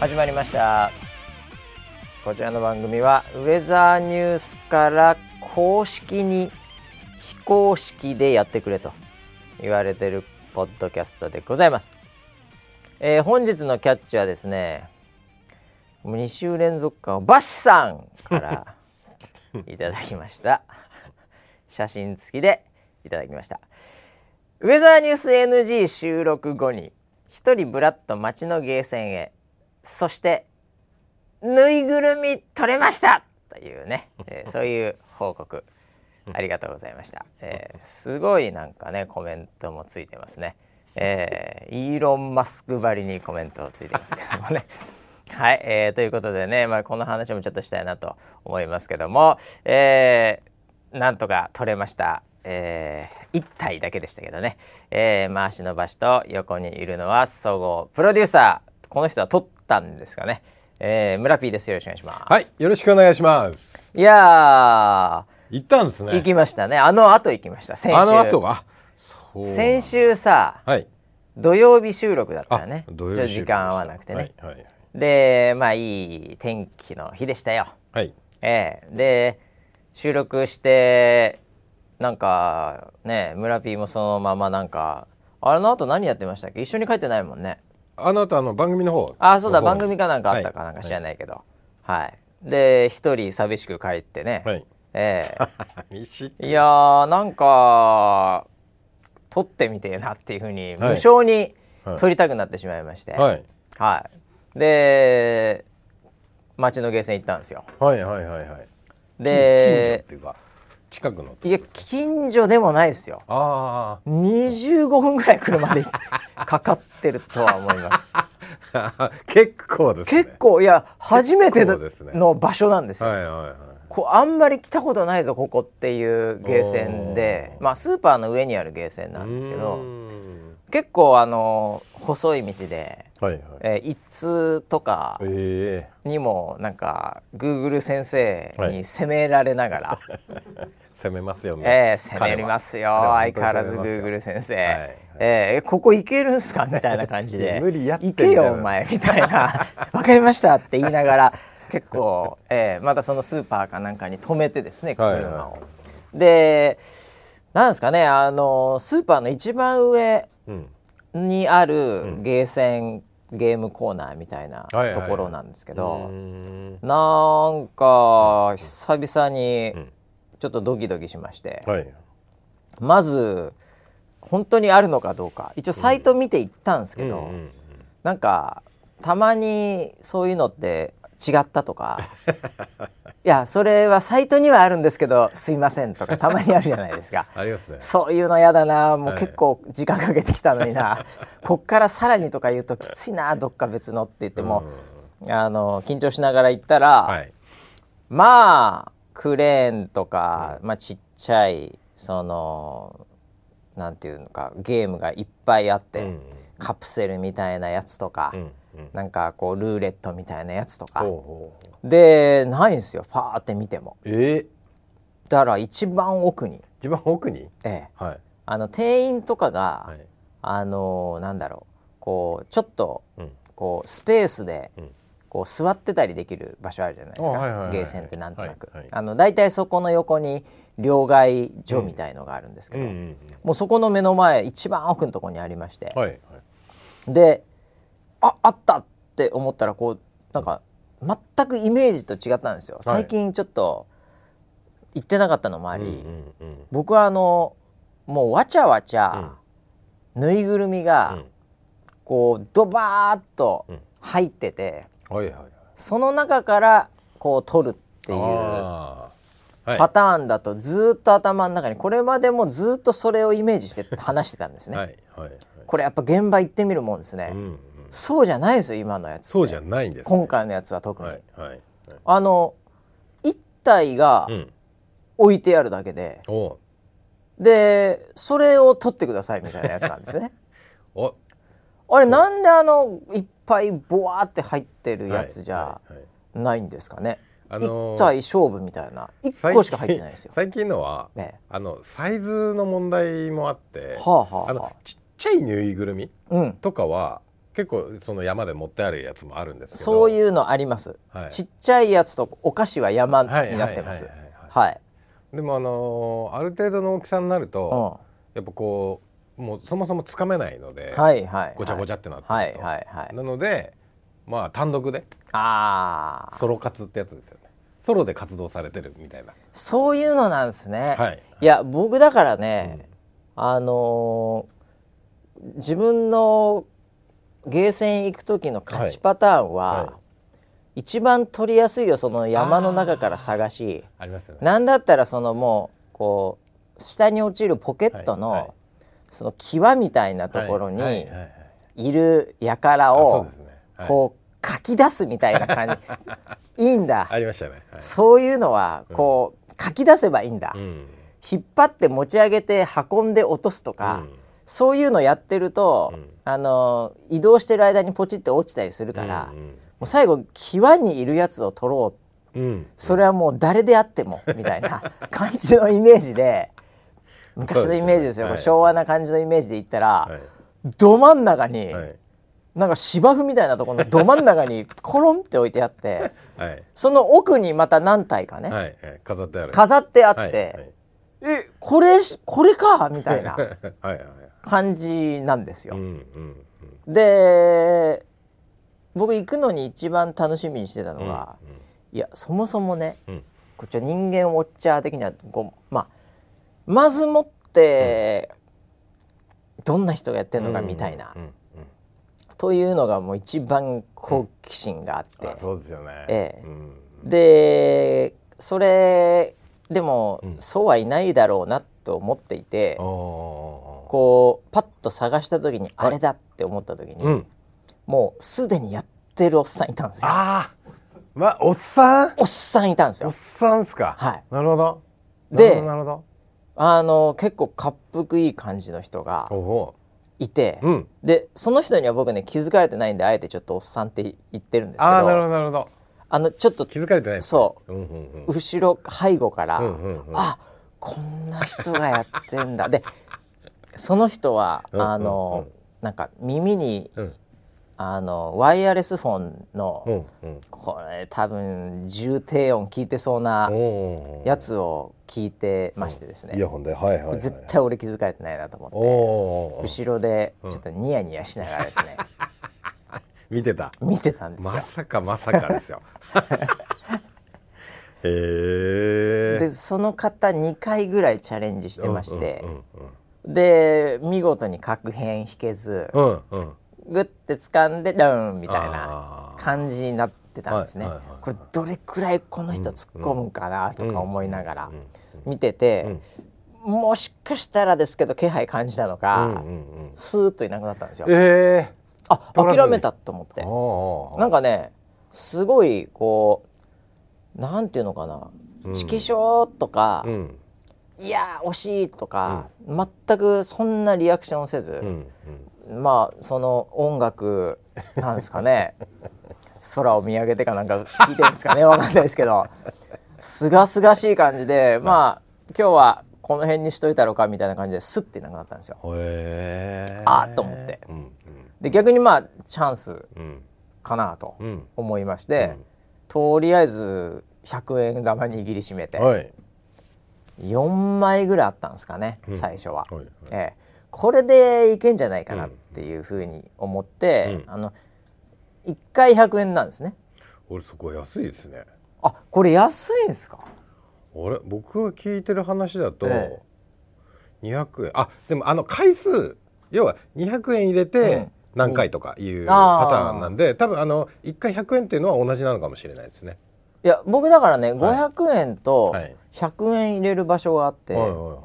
始まりました。こちらの番組はウェザーニュースから公式に非公式でやってくれと言われてるポッドキャストでございます、えー本日のキャッチはですねもう2週連続かバシさんから いただきました。写真付きでいただきました。ウェザーニュース NG 収録後に一人ブラッと街のゲーセンへそしてぬいぐるみ取れました！というね、えー そういう報告。ありがとうございました、えーすごいなんかねコメントもついてますね、えーイーロン・マスクばりにコメントついてますけどもね。はい、えーということでね、まあ、この話もちょっとしたいなと思いますけども、えーなんとか取れました、え1体だけでしたけどね、えー回しの場所と横にいるのは総合プロデューサーこの人は取ったんですかね、えー、村 P です。よろしくお願いします、はい、よろしくお願いします。い、や行ったんですね。ー行きましたね。あの後行きました。先週。あの後が。そう。なんだ先。週さはい。土曜日収録だったあよね。土曜日時間合わなくてね、はいはいでまあいい天気の日でしたよ。はい。ええ。で収録してなんかね村 P もそのままなんかあれの後何やってましたっけ？一緒に帰ってないもんねあの後あの番組の方？あそうだ番組かなんかあったかなんか知らないけど。はい、で一人寂しく帰ってね、はい。ええ。い。やーなんか撮ってみてえなっていうふうに無はい。償にはい。撮りたくなってしまいまして、はい。はい、で町のゲーセン行ったんですよ。はいはいはいはい。近所っでていうか近くの。いや近所でもないですよあ25分ぐらい車で かかってるとは思いますあ。結構ですね。結。構いや初めての場所なんですよ、はいはいはい。こうあんまり来たことないぞここっていうゲーセンでまあスーパーの上にあるゲーセンなんですけどん結構あの細い道で、はいはい。えー一通とかえにもなんか Google 先生にはい責められながら、え 攻めますよね。えー、攻めますよ。相変わらず彼は本当に攻め Google 先生、はい。はいえーここ行けるんすか？みたいな感じで。無理や行けよお前みたいな。わかりましたって言いながら結構、えーまたそのスーパーかなんかに止めてですね車を、はい。はでなんですかねあのスーパーの一番上うん。にあるゲーセン、ゲームコーナーみたいなはいはいはい。ところなんですけど、うーん。なんか久々にうんちょっとドキドキしまして、はい。まず本当にあるのかどうか。一応サイト見て行ったんですけど、うんうんなんかたまにそういうのって違ったとか。いやそれはサイトにはあるんですけどすいませんとかたまにあるじゃないですか。ありますね。そういうのやだな。もうはい結構時間かけてきたのにな、こっからさらにとか言うときついなどっか別のって言っても、あの緊張しながら行ったら、はい。まあクレーンとか、まあ、ちっちゃいそのなんていうのかゲームがいっぱいあって、うんカプセルみたいなやつとか、うんうん。なんかこうルーレットみたいなやつとか。でないんですよパーって見ても。えー、だから一番奥に、一番奥に？ええ、はい。あの店員とかが、はい。あのなんだろうこうちょっとうん。こうスペースでうんこう座ってたりできる場所あるじゃないですか、あはいはいはいゲーセンってなんとなく、はいはい。あの大体そこの横に両替所みたいのがあるんですけど、うんうんもうそこの目の前一番奥のところにありまして、はいはい。でああったって思ったらこうなんか全くイメージと違ったんですよ。最近ちょっと行ってなかったのもあり、うんうんうん。僕はあのもうわちゃわちゃ、ぬいぐるみが、うん。こうドバーッとうん。入ってて、はいはいはい。その中からこう取るっていうパターンだとずーっと頭の中にこれまでもずーっとそれをイメージして話してたんですね。はいはいこれやっぱ現場行ってみるもんですね。うんうん。そうじゃないですよ今のやつそうじゃないんですね。今回のやつは特に、はいはいはい。あの一体がうん。置いてあるだけで、お。でそれを取ってくださいみたいなやつなんですね。お。あれなんであのいっぱいボワーって入ってるやつじゃないんですかね？あのー一体勝負みたいな。一個しか入ってないですよ。最近のはねあのサイズの問題もあってはあはあはあ。あのちっちゃいぬいぐるみうん。とかは結構その山で持ってあるやつもあるんですけどそういうのあります、はい。ちっちゃいやつとお菓子は山にはいなってます。はいでもあのーある程度の大きさになるうん。と、やっぱこうもうそもそもつかめないので、はいはいごちゃごちゃってなってはいはいはい。なのでまあ単独でああソロ活ってやつですよね。ソロで活動されてるみたいな。そういうのなんですね、はい。や僕だからね、あのー自分のゲーセン行く時の勝ちパターンは、はい。はい。一番取りやすいよその山の中から探し。ありますよね。なんだったらそのもうこう下に落ちるポケットの、はい。はいその際みたいなところにはいる輩をこう書き出すみたいな感じ。いいんだ。ありましたね、はい、そういうのはこう書き出せばいいんだ、うん。引っ張って持ち上げて運んで落とすとか、うん。そういうのやってると、うん。あの移動してる間にポチって落ちたりするから、うんもう最後際にいるやつを取ろううん。うんそれはもう誰であってもみたいな感じのイメージで昔のイメージですよ。ねはい昭和な感じのイメージで言ったら、はい。ど真ん中に、はい。なんか芝生みたいなところのど真ん中に コロンって置いてあってはい。その奥にまた何体かね、飾ってある。飾ってあって、はいはい。えこれしこれか？みたいな 感じなんですよ。うんうんで僕行くのに一番楽しみにしてたのが、いやそもそもね、うん。こっちは人間ウォッチャー的にはこう、まあ、まずもって、どんな人がやってるのかみたいな、うんうんうんというのがもう一番好奇心があって、あそうですよね。ええ。うん。でそれでも、うん。そうはいないだろうなと思っていて、こうパッと探した時にあれだって思った時に、もうすでにやってるおっさんいたんですよ。ああまあおっさん？おっさんいたんですよ。おっ。さんっすか。はい。なるほど。でなるほどあの結構かっぷくいい感じの人がいて、おう。ん。でその人には僕ね気づかれてないんであえてちょっとおっさんって言ってるんですけどああなるほどなるほど。あのちょっと気づかれてないそう。うんうんうん。後ろ背後から、うんうんうん。あこんな人がやってんだ。でその人はうんうんうん。あの、なんか耳にうんあのワイヤレスフォンの、うんうん。これ多分重低音聞いてそうなやつを聞いてましてですね、イヤホンではいはいはい絶対俺気づかれてないなと思って。後ろでちょっとニヤニヤしながらですね、見てた？見てたんですよ。ま。さかまさかですよ。へえ。でその方2回ぐらいチャレンジしてまして。う、んで見事に確変引けず、うんうんうんグッて掴んでダウンみたいな感じになってたんですね。これどれくらいこの人突っ込むかなとか思いながらうん見てて、もしかしたらですけど気配感じたのうんか、スーッといなくなったんですよ。ええあ諦めたと思って。おなんかねすごいこうなんていうのかなうん。色紙とか、うん。いやー惜しいとか、全くそんなリアクションをせず、うんまあその音楽なんですかね。空を見上げてかなんか聞いてるんですかね。わかんないですけど。すがすがしい感じで、まあ今日はこの辺にしといたろうかみたいな感じですっていなくなったんですよ。うんへえ。あと思って。うんで逆にまあチャンスうん。かなとうん。思いまして、とりあえず100円玉握りしめて、うんはい。4枚ぐらいあったんですかね、うん。最初は、はい。ええ、これでいけんじゃないかなっていうふうに思って、うん。あの1回100円なんですね。俺そこ安いですね。あこれ安いんですか？俺僕が聞いてる話だとえ200円。あでもあの回数要は200円入れうてん。何回とかいうパターンなんで多分あの1回100円っていうのは同じなのかもしれないですね。いや僕だからね、はい。500円とはい。100円入れる場所があって、はいはいはいは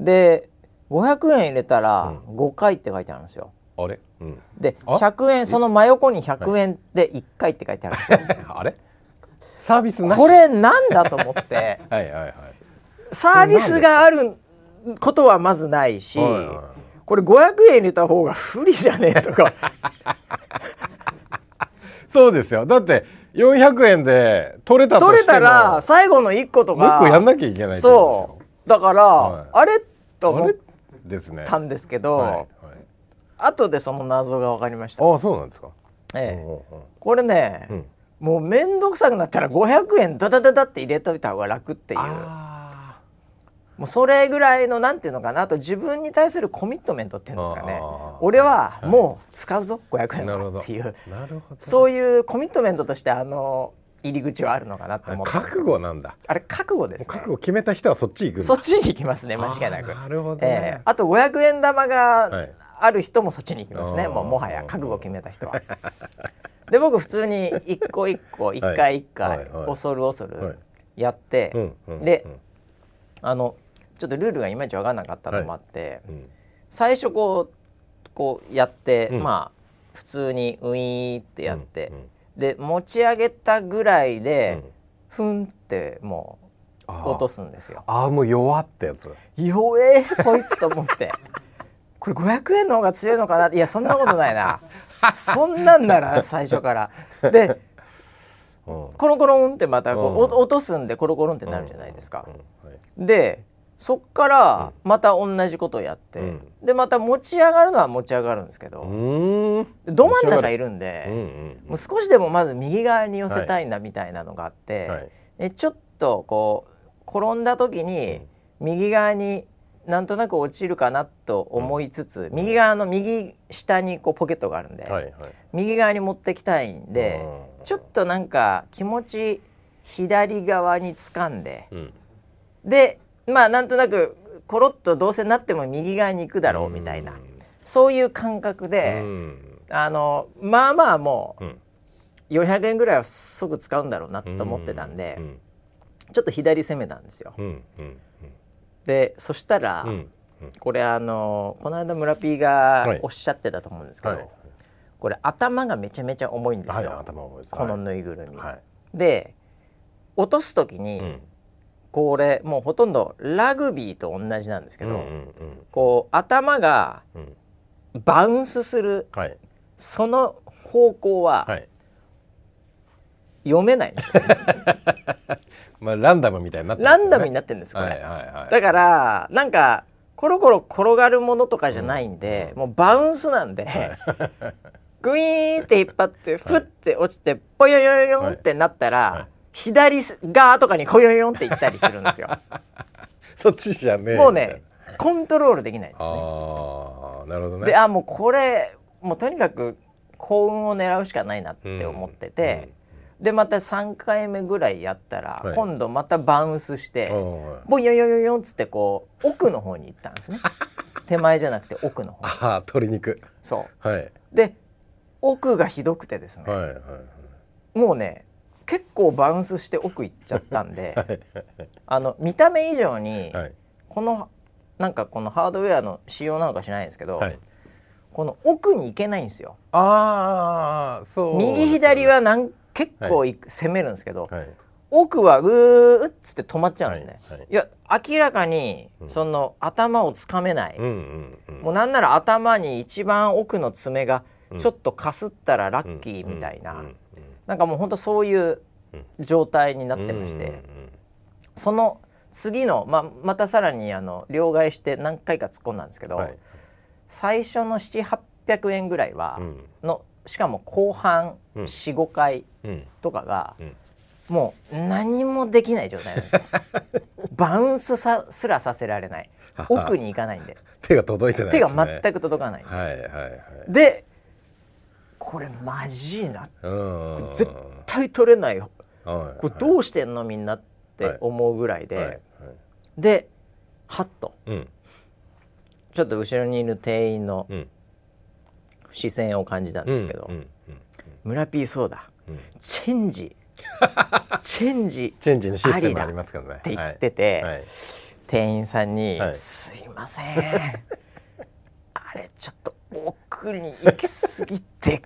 い。で500円入れたら5回って書いてあるんですよ。あれ？うん。であ？100円その真横に100円で1回って書いてあるんですよ、あれ？サービスなし？これなんだと思って。はいはいはい。サービスがあることはまずないし、はいはい。これ500円入れた方が不利じゃねえとか。そうですよ。だって400円で取れたと取れしても。たら最後の1個ともうか一個やんなきゃいけないそう。だから、はい。あれ？と思っですねたんですけど、はいはい。後でその謎が分かりました、ああそうなんですか。ええ。うんうんこれね、うん。もう面倒くさくなったら500円ダダダダって入れといた方が楽っていう。あもうそれぐらいのなんていうのかなあと自分に対するコミットメントっていうんですかね。俺はもう使うぞ500円なるほど。はっていう。ーなるほど。そういうコミットメントとしてあの入り口はあるのかなと思って覚悟なんだ。あれ覚悟ですね。覚悟決めた人はそっち行くそっちに行きますね間違いなく。なるほどえね。え、あと500円玉はがい。ある人もそっちに行きますね、あー。もうもはや覚悟を決めた人は。で僕普通に一個一個一回一回はいはい。恐る恐はい。るやって、でうん。あのちょっとルールがいまいち分からなかったのもあって、うん。最初こうこうやって、うん。まあ普通にウィーってやって、うんうんで持ち上げたぐらいで、うん。ふんってもう落とすんですよ。あーもう弱ってやつ。弱えこいつと思って。これ500円の方が強いのかな？いやそんなことないな。そんなんなら 最初から。でうん。コロコロンってまたこう、うん。お落とすんでコロコロンってなるじゃないですか。うん、うん。はい。でそっからまた同じことをやって、うん。でまた持ち上がるのは持ち上がるんですけど、ど真ん中いるんで、うんうんもう少しでもまず右側に寄せたいなみたいなのがあって、はい。でちょっとこう転んだ時に右側になんとなく落ちるかなと思いつつ、右側の右下にこうポケットがあるんで、はいはい。右側に持ってきたいんで、ちょっとなんか気持ち左側に掴んでうん。でまあなんとなくコロッとどうせなっても右側に行くだろうみたいな、そういう感覚で、うん。あのまあまあもうん。う400円ぐらいは即使うんだろうなと思ってたんで、うん。ちょっと左攻めたんですよ。でそしたら、これあのこの間村 P がはい。おっしゃってたと思うんですけど、はい。これ頭がめちゃめちゃ重いんですはいよ、このぬいぐるみ。はい。で落とす時に、うんこれもうほとんどラグビーと同じなんですけど、うんうんこう頭がうん。うんバウンスするはい。その方向ははい。読めないんですよ、まあランダムみたいになってね。ランダムになってるんですこれ、はいはいはい。だからなんかコロコロ転がるものとかじゃないんで、もうバウンスなんで、グイーンって引っ張ってふって落ちてポヨヨヨヨンってなったら、はい左側とかにホヨヨヨンって行ったりするんですよ。そっちじゃねえもうねコントロールできないんですね。ああなるほどね。であもうこれもうとにかく幸運を狙うしかないなって思ってて、でまた3回目ぐらいやったら、はい。今度またバウンスして、うんはいボヨヨヨヨンっつってこう奥の方に行ったんですね。手前じゃなくて奥の方ああ鶏肉。そはい、うで奥がひどくてですね、はいはい。もうね結構バウンスして奥行っちゃったんで はいあの見た目以上に、はい。このなんかこのハードウェアの仕様なのか知らないんですけど、はい。この奥に行けないんですよ。ああそうね。右左はなん結構い攻めるんですけど、はい。奥はうーっつって止まっちゃうんですね、はいや明らかにうん。その頭をつかめない、うんうんうん。もうなんなら頭に一番奥の爪がうん。ちょっとかすったらラッキーみたいな、うんうんなんかもうほんとそういう状態になってまして、その次の、まあ、またさらにあの両替して何回か突っ込んだんですけど、はい。最初の700800円ぐらいは、うん。のしかも後半うん。45回うん。とかが、うん。もう何もできない状態なんですよ。バウンスさすらさせられない。奥に行かないんで。手が届いてない手ですね。が全く届かない。はいはいはい。でこれマジいな。うん。絶対取れない。はい。これどうしてんのみんなって思うぐらいで、はい。はい。でハッとうん。ちょっと後ろにいる店員のうん。視線を感じたんですけど、うんう P そうだ。うん。チェンジ。チェンジ。チェンジのシステムありますからね。って言ってて、店員さんに「はい。すいません。あれちょっと奥に行き過ぎて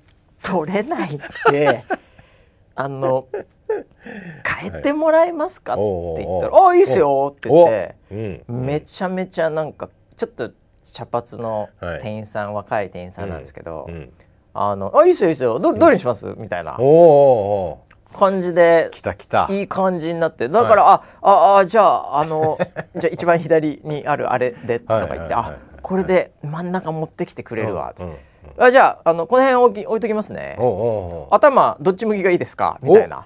取れないんで あの変えてもらえますか?」って言ったら「おうおいいっすよ」って言って。う。ん。めちゃめちゃなんかちょっと茶髪のはい。店員さん、若い店員さんなんですけど「うん。あのあいいっすよいいっすよ。どどれにします?」みたいな。感じでー来た来た。いい感じになってだから、あああじゃああの じゃあ一番左にあるあれでとか言って、はいはいはいあこれで真ん中持ってきてくれるわ、うんうんあじゃああのこの辺置き置いときますね。おうおうおう。頭どっち向きがいいですか？みたいな。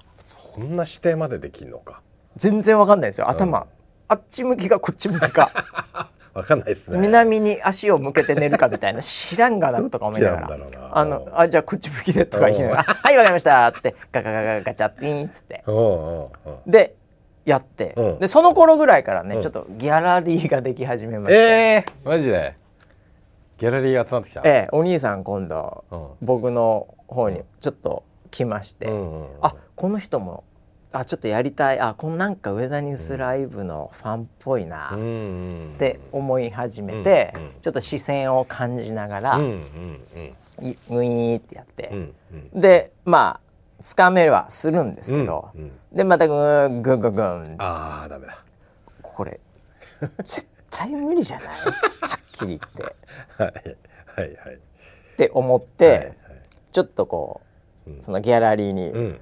そんな指定までできんのか。全然わかんないですよ。頭、あっち向きかこっち向きか。わかんないですね。南に足を向けて寝るかみたいな。知らんがなとか思いながら。あのあじゃあこっち向きでとか言いながら「あ はいわかりました」っつってガガガガガチャッピンっつって。おうおうおう。でやって、うん。でその頃ぐらいからね、うん。ちょっとギャラリーができ始めまして、えー、マジで？ギャラリー集まってきた。ええお兄さん今度うん。僕の方にちょっと来まして、うんうんうん。あこの人もあちょっとやりたい。あこのなんかウェザーニュースライブのファンっぽいな、って思い始めて、うんうん。ちょっと視線を感じながら、うんうんうん。いウィーってやって。う、んうん。でまあつかめはするんですけど、うんうん。でまたグーグングングンああダメだ。これ絶 対無理じゃない？はっきり言って。はいはいはい。って思って、はいはい。ちょっとこううん。そのギャラリーに、うん。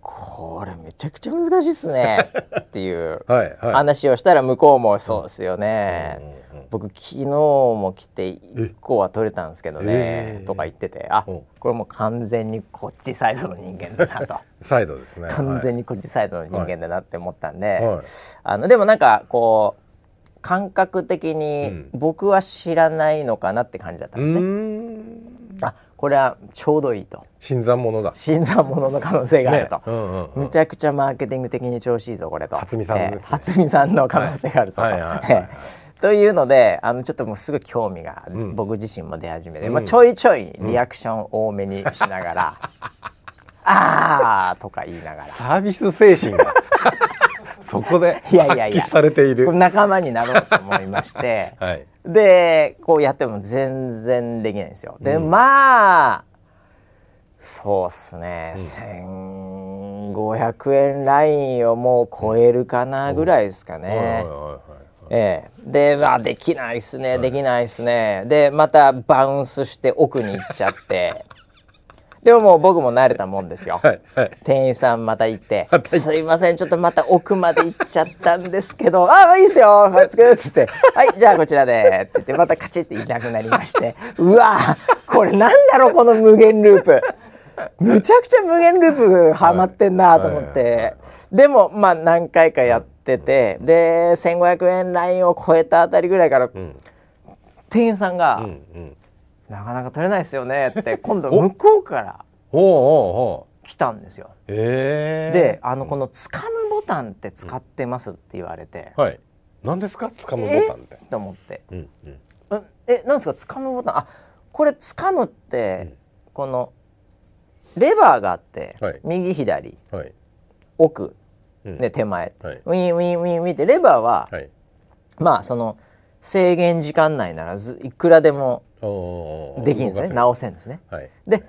これめちゃくちゃ難しいっすね。っていうはいはい。話をしたら向こうもそうですよね、うんうんうん。僕昨日も来て1個は取れたんですけどねえー。とか言っててあうん。これもう完全にこっちサイドの人間だなと。サイドですね。完全にこっちサイドの人間だなって思ったんで、はい。あのでもなんかこう感覚的うにん。僕は知らないのかなって感じだったんですね。うーん。あこれはちょうどいいと。新参者だ。新参者の可能性があると。うんうんうん。むちゃくちゃマーケティング的に調子いいぞこれと。初見さんね。えー初見さんの可能性があるぞと。はいというのであのちょっともうすぐ興味が、ん。僕自身も出始めて、うん。まあ、ちょいちょいリアクション多めにしながら「あー」とか言いながら。サービス精神がそこで いやいやいや。発揮されている。仲間になろうと思いまして。はい。でこうやっても全然できないんですよ。で、まあそうっすね、1500円ラインをもう超えるかなぐらいですかね。ええ、で、まあ、できないっすね、できないっすね。で、またバウンスして奥に行っちゃって。でももう僕も慣れたもんですよ。はいはい。店員さんまた行ってまた行っ「て。すいませんちょっとまた奥まで行っちゃったんですけど ああいいっすよはいつける」っつって「はいじゃあこちらで」って言ってまたカチッていなくなりまして。うわこれなんだろうこの無限ループ。むちゃくちゃ無限ループハマってんなと思って。でもまあ何回かやっててで1500円ラインを超えたあたりぐらいからうん。店員さんがうんうん「なかなか取れないですよね」って 今度向こうから来たんですよ。ええであのこの「つかむボタンって使ってます?」って言われて、はい。何ですか？掴むボタンって。と思って。うんうん「うんえなんですか？つかむボタン。あこれつかむって、このレバーがあって、はい。右左はい。奥、うん。で手前。はい。ウィンウィンウィンウィンってレバーは、はい。まあその制限時間内ならずいくらでもできるんですね。直せるんですね。はい。で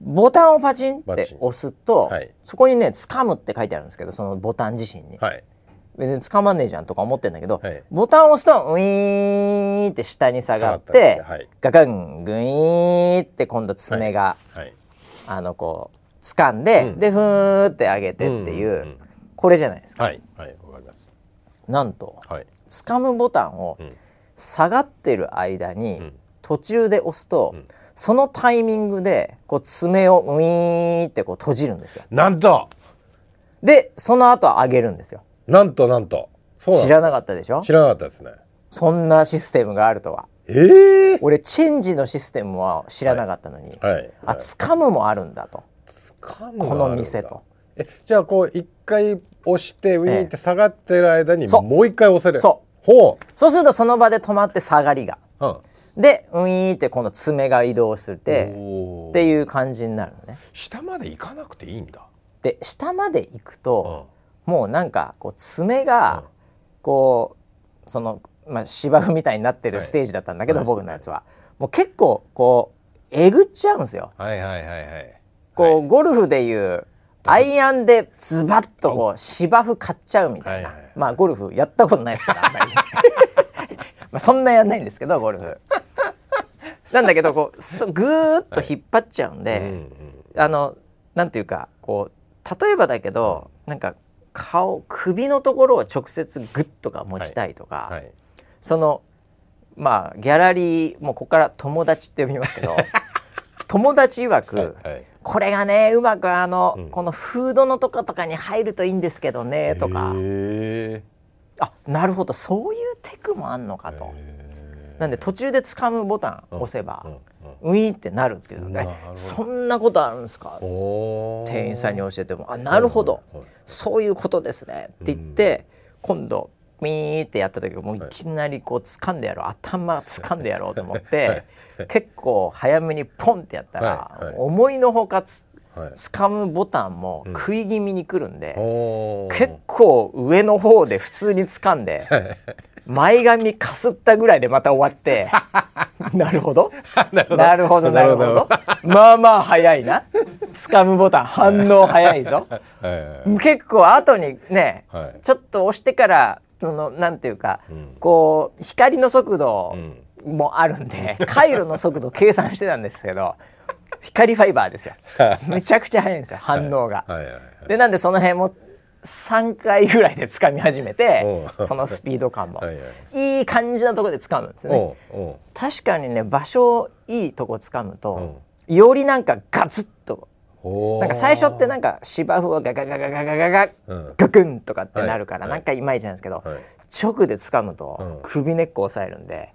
ボタンをパチンって押すと、はい。そこにね「つかむ」って書いてあるんですけどそのボタン自身に、はい。別に掴まんねえじゃんとか思ってんだけど、はい。ボタンを押すとウィーンって下に下がってガガングイーンって今度爪が、はい。あのこう掴んで、うん。でふーって上げてっていう、うんうんうん。これじゃないですか。はい。はい。わかります。なんとはい。掴むボタンをうん。下がってる間に、うん途中で押すと、ん。そのタイミングでこう爪をウィーンってこう閉じるんですよ。なんと！でその後上げるんですよ。なんとなんと。知らなかったでしょ？知らなかったですね。そんなシステムがあるとは。ええ俺チェンジのシステムは知らなかったのに、はい。あつかむもあるんだと。掴むこの店と。えじゃあこう一回押してウィーンって下がってる間にもう一回押せる？そう。ほそうするとその場で止まって下がりが。う、うん、でウィーンってこの爪が移動してっていう感じになるのね。下まで行かなくていいんだ。で下まで行くうん。と、もうなんかこう爪がこうその、まあ、芝生みたいになってるステージだったんだけど、はい。僕のやつは。もう結構こうえぐっちゃうんですよ。はいはいはいはい。こう、はい。ゴルフでいうアイアンでズバッとこう芝生買っちゃうみたいな、はいはいはい。まあゴルフやったことないですからあんまり。まあそんなやんないんですけどゴルフなんだけどこうそぐーっと引っ張っちゃうんで、うんうんあのなんていうかこう例えばだけどなんか顔首のところを直接グッとか持ちたいとか、はい。そのまあギャラリーもうここから友達って呼びますけど 友達曰く、はいこれがねうまくあの、うん。このフードのとことかに入るといいんですけどねとか。へあなるほどそういうテクもあんのかー。と。なんで途中で掴むボタン押せばウィーンってなるっていうのでそんなことあるんですか？店員さんに教えても。あなるほど。はい。そういうことですね。って言って今度ウィーンってやった時もういきなりこう掴んでやろう。頭掴んでやろうと思って結構早めにポンってやったら思いのほかつはい。掴むボタンも食い気味に来るんでおー。結構上の方で普通に掴んで前髪かすったぐらいでまた終わって なるほど。なるほど。なるほどまあまあ早いな。掴むボタン反応早いぞ。はい。結構後にねはい。ちょっと押してからそのなんていうか、うん。こう光の速度うん。もあるんで、回路の速度計算してたんですけど光ファイバーですよ。めちゃくちゃ速いんですよ反応が。でなんでその辺も3回ぐらいで掴み始めてそのスピード感も。はいはい。いい感じなところで掴むんですよね。確かにね場所いいとこ掴むと、よりなんかガツッとなんか最初ってなんか芝生はガガガガガガガガうんガクンとかってなるからはいなんかいまいちなんですけど、はい直で掴むとうん首根っこ押さえるんで、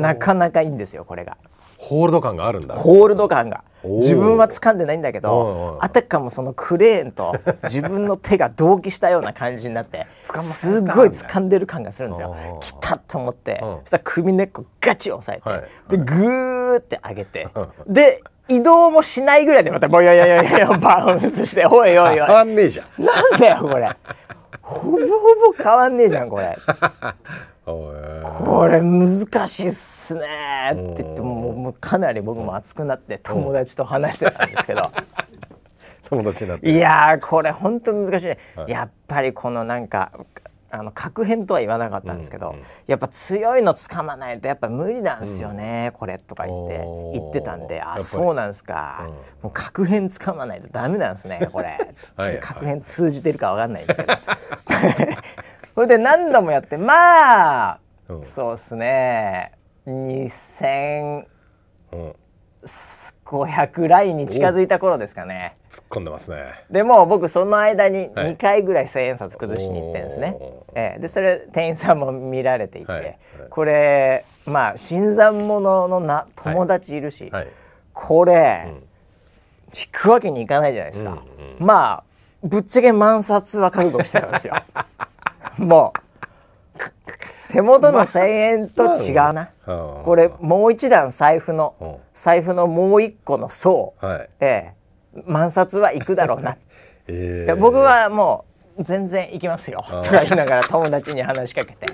なかなかいいんですよこれがホールド感があるんだ。ホールド感が。自分は掴んでないんだけどあたかもそのクレーンと自分の手が同期したような感じになってすごい掴んでる感がするんですよ。おー。きたと思って。うん。そしたら首根っこガチ押さえて、はい。でグーって上げてで移動もしないぐらいでまたボヨヨヨヨヨバウンスしておいおいおい。変わんねえじゃん。なんだよこれ。ほぼほぼ変わんねえじゃんこれ これ難しいっすねって言ってもうもうかなり僕も熱くなって友達と話してたんですけど。友達になって。いやーこれ本当難しい。ね、はい。やっぱりこのなんかあの確変とは言わなかったんですけど、うんうんやっぱ強いの掴まないとやっぱ無理なんですよね、これとか言って言ってたんで。あそうなんですか、うん。もう確変掴まないとダメなんですねこれ。確変通じてるかわかんないんですけど それで何度もやってまあ、うん。そうですね。2500うん。ラインに近づいた頃ですかね。突っ込んでますね。でも僕その間にはい。2回ぐらい千円札崩しに行ってるんですね、おー。ええ。でそれ店員さんも見られていて、はい。はい。これまあ新参者のな友達いるし、はい。これ、ん。引くわけにいかないじゃないですか、うん。まあぶっちゃけ万札は覚悟してたんですよ もう。手元の1,000円と違うな、はあこれもう一段財布の、うん。財布のもう一個の層、はい。ええ。万札はいくだろうな。えいや僕はもう全然行きますよ。とか言いながら友達に話しかけて。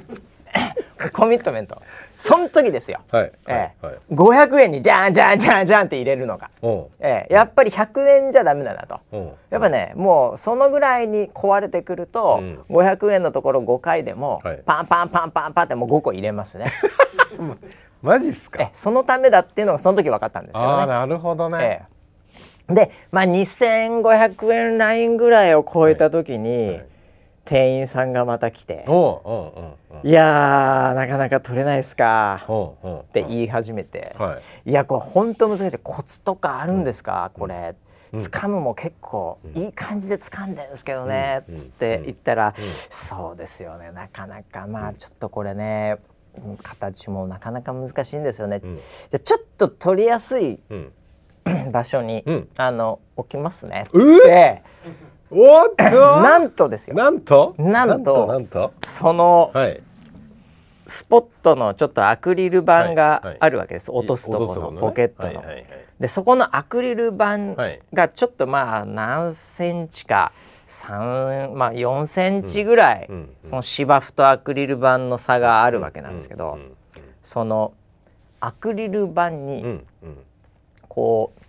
コミットメントその時ですよ、はい。ええ。はい。500円にじゃんじゃんじゃんじゃんって入れるのが、う。んええ。やっぱり100円じゃダメだなと。う。んやっぱねもうそのぐらいに壊れてくると、うん。500円のところ5回でも、はい。パンパンパンパンパンってもう5個入れますねマジっすかえそのためだっていうのがその時分かったんですけどね。ああなるほどねええで、まあ、2500円ラインぐらいを超えた時に、はい店員さんがまた来ておううんうんう。ん「いやーなかなか取れないですか」って言い始めて。はい「いやこれ本当難しい。コツとかあるんですか、これ」掴むも結構いい感じで掴んでるんですけどね、うん。つって言ったら、そうですよね。なかなかまあちょっとこれねうん形もなかなか難しいんですよね、ん。じゃあちょっと取りやすいうん。場所に、うん。あの置きますね。うでおっと。なんとですよ。なんと？なんとそのはい。スポットのちょっとアクリル板はいがはい。あるわけです、落とすとこの落とすとこのね。ポケットの。はいはいはい。でそこのアクリル板はい。がちょっとまあ何センチか3まあ4センチぐらい、うんうんその芝生とアクリル板の差があるわけなんですけど、うんそのアクリル板うんにうん。こう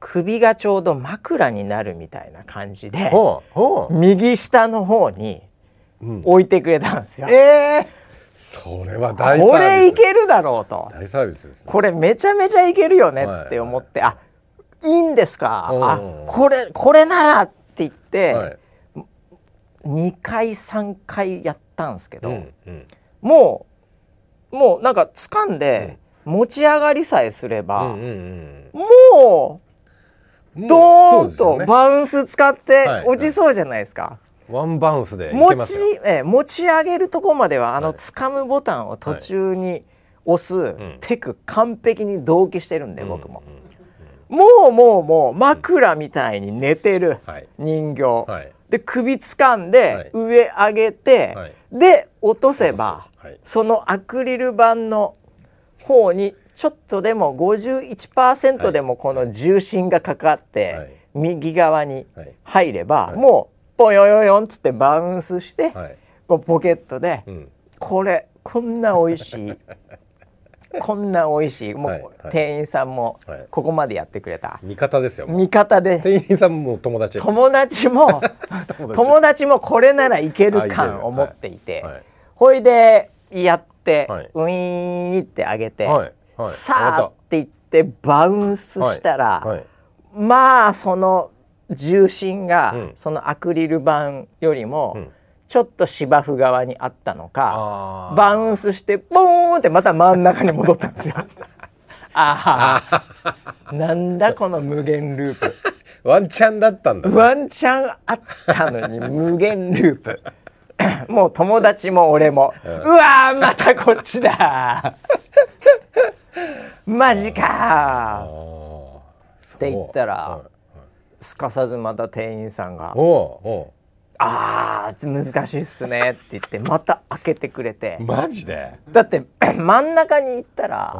首がちょうど枕になるみたいな感じで右下の方にうん。置いてくれたんですよ。ええそれは大サービス。これいけるだろうと。大サービスですね。これめちゃめちゃいけるよねって思って、あいいんですか、うん。あこれこれならって言って、はい。2回3回やったんですけど、うんうん。ももうなんか掴んで持ち上がりさえすれば、うんうんうん。もうドーンとバウンス使ってはい落ちそうじゃないですか。ワンバウンスでい持ち。ええ持ち上げるとこまではあのはい。掴むボタンを途中に押すん。テク完璧に同期してるんで僕も。もうもうもう枕みたいに寝てるはい。人形、はい。で首掴んはでい。上上げて、はい。で落とせばはい。そのアクリル板の方にちょっとでも51%でもこの重心がかかって、はい。右側にはい。入れば、はい。もうポヨヨヨンっつってバウンスして、ポケットで、うん。これこんな美味しい。こんな美味しい。もう、店員さんもはい。ここまでやってくれた、味方ですよ。味方で。店員さんも友達。友達も 友達もこれならいける感を持っていて、はい。ほいでやって、はい。ウィーンって上げて、はい。はいさあって言ってバウンスしたら、はい。まあその重心が、うん。そのアクリル板よりも、うん。ちょっと芝生側にあったのかあー。バウンスしてボーンってまた真ん中に戻ったんですよ。ああなんだこの無限ループ。ワンチャンだったんだ。ワンチャンあったのに 無限ループ。もう友達も俺も、うわーまたこっちだ マジあかーって言ったらはいすかさずまた店員さんがおお「あー難しいっすね」って言ってまた開けてくれて。うマジで？だって 真ん中に行ったら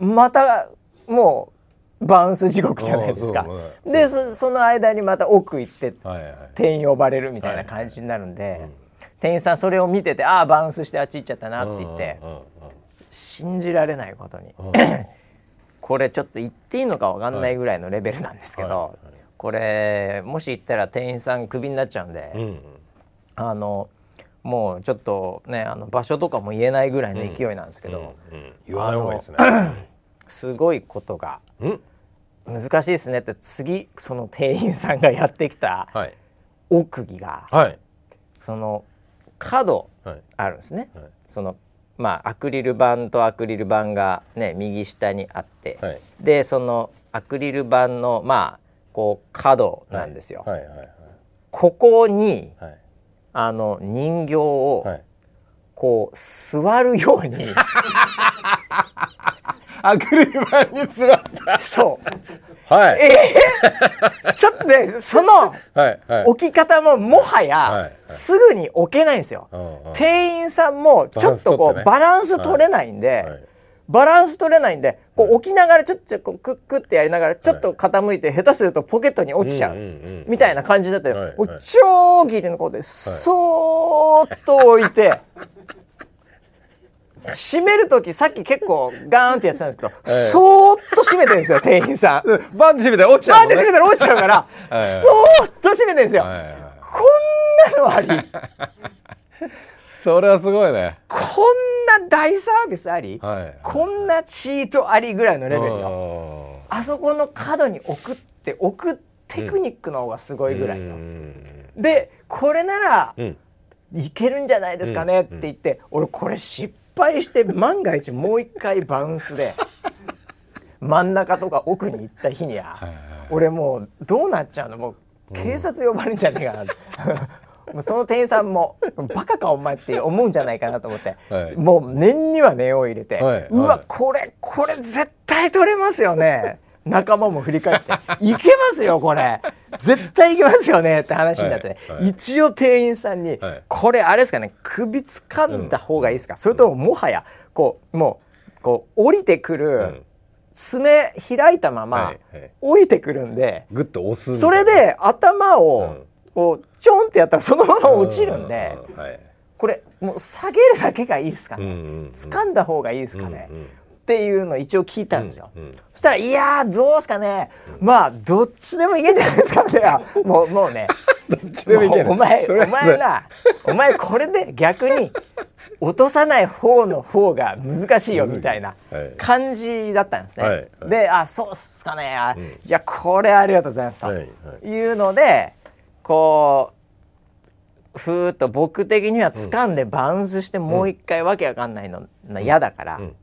うん。またもうバウンス地獄じゃないですか。でそその間にまた奥行ってはいはい。店員呼ばれるみたいな感じになるんで、店員さんそれを見ててああバウンスしてあっち行っちゃったなって言って、信じられないことに、うん。これちょっと言っていいのかわかんないぐらいのレベルなんですけど、はいはい。これもし言ったら店員さんクビになっちゃうんで、うんうん。あのもうちょっとねあの場所とかも言えないぐらいの勢いなんですけど、うんうん。言わない方がいいですね。すごいことがうん。難しいですねって次その店員さんがやってきたはい。奥義がはい。その角はい。あるんですね。はい。そのまあアクリル板とアクリル板がね右下にあって、はい。でそのアクリル板のまあこう角なんですよ。ここにはい。あの人形をはい。こう座るように、アクリル板に座った。そうはい。えーちょっとねその。置き方ももははいやはい。すぐに置けないんですよ。店員さんもちょっとこうババランス取れないんで、はいバランス取れないんでこう置きながらちょっとこうクックってやりながらちょっと傾いて下手するとポケットに落ちちゃう。みたいな感じだったよ、はいはい。超ギリの子でそーっと置いて、閉める時さっき結構ガーンってやってたんですけど、そーっと閉めてるんですよ 店員さん。うんバンって閉めたら落ちちゃうのね。ンって閉めたら落ちちゃうから、はいそーっと閉めてるんですよ。こんなのあり それはすごいね。こんな大サービスあり、はい。こんなチートありぐらいのレベルよ。よあそこの角に置くって置くテクニックの方がすごいぐらいの。でこれならうん。いけるんじゃないですかねって言って、俺これ失敗して万が一もう一回バウンスで真ん中とか奥に行った日には、俺もうどうなっちゃうの？もう警察呼ばれるんじゃねえかな。って。もうその店員さんも「バカかお前」って思うんじゃないかなと思って、はい。もう念には念を入れて、はい。うわはいこれこれ絶対取れますよね仲間も振り返って「いけますよこれ。絶対いけますよね」って話になって、はいはい。一応店員さんに、はい。これあれですかね首掴んだ方がいいですか、それとももはやこうもうこう降りてくる、うん。爪開いたまま、降りてくるんで。グッと押す。それで頭をうん。こうちょんってやったらそのまま落ちるんで。これもう下げるだけがいいですかね？うんうんうん。掴んだ方がいいですかね？うんうんっていうのを一応聞いたんですよ。うんうん。そしたら「いやーどうですかね。まあどっちでもいけんじゃないですか」っ てもうもうねお前お前なお前これで逆に落とさない方の方が難しいよみたいなはい。感じだったんですね。はいはい。で「あそうっすかね。あん。いやこれありがとうございます」と。はいはい。いうのでこうふーっと僕的には掴んでバウンスしてもう一回わけわかんないのな嫌だから、うん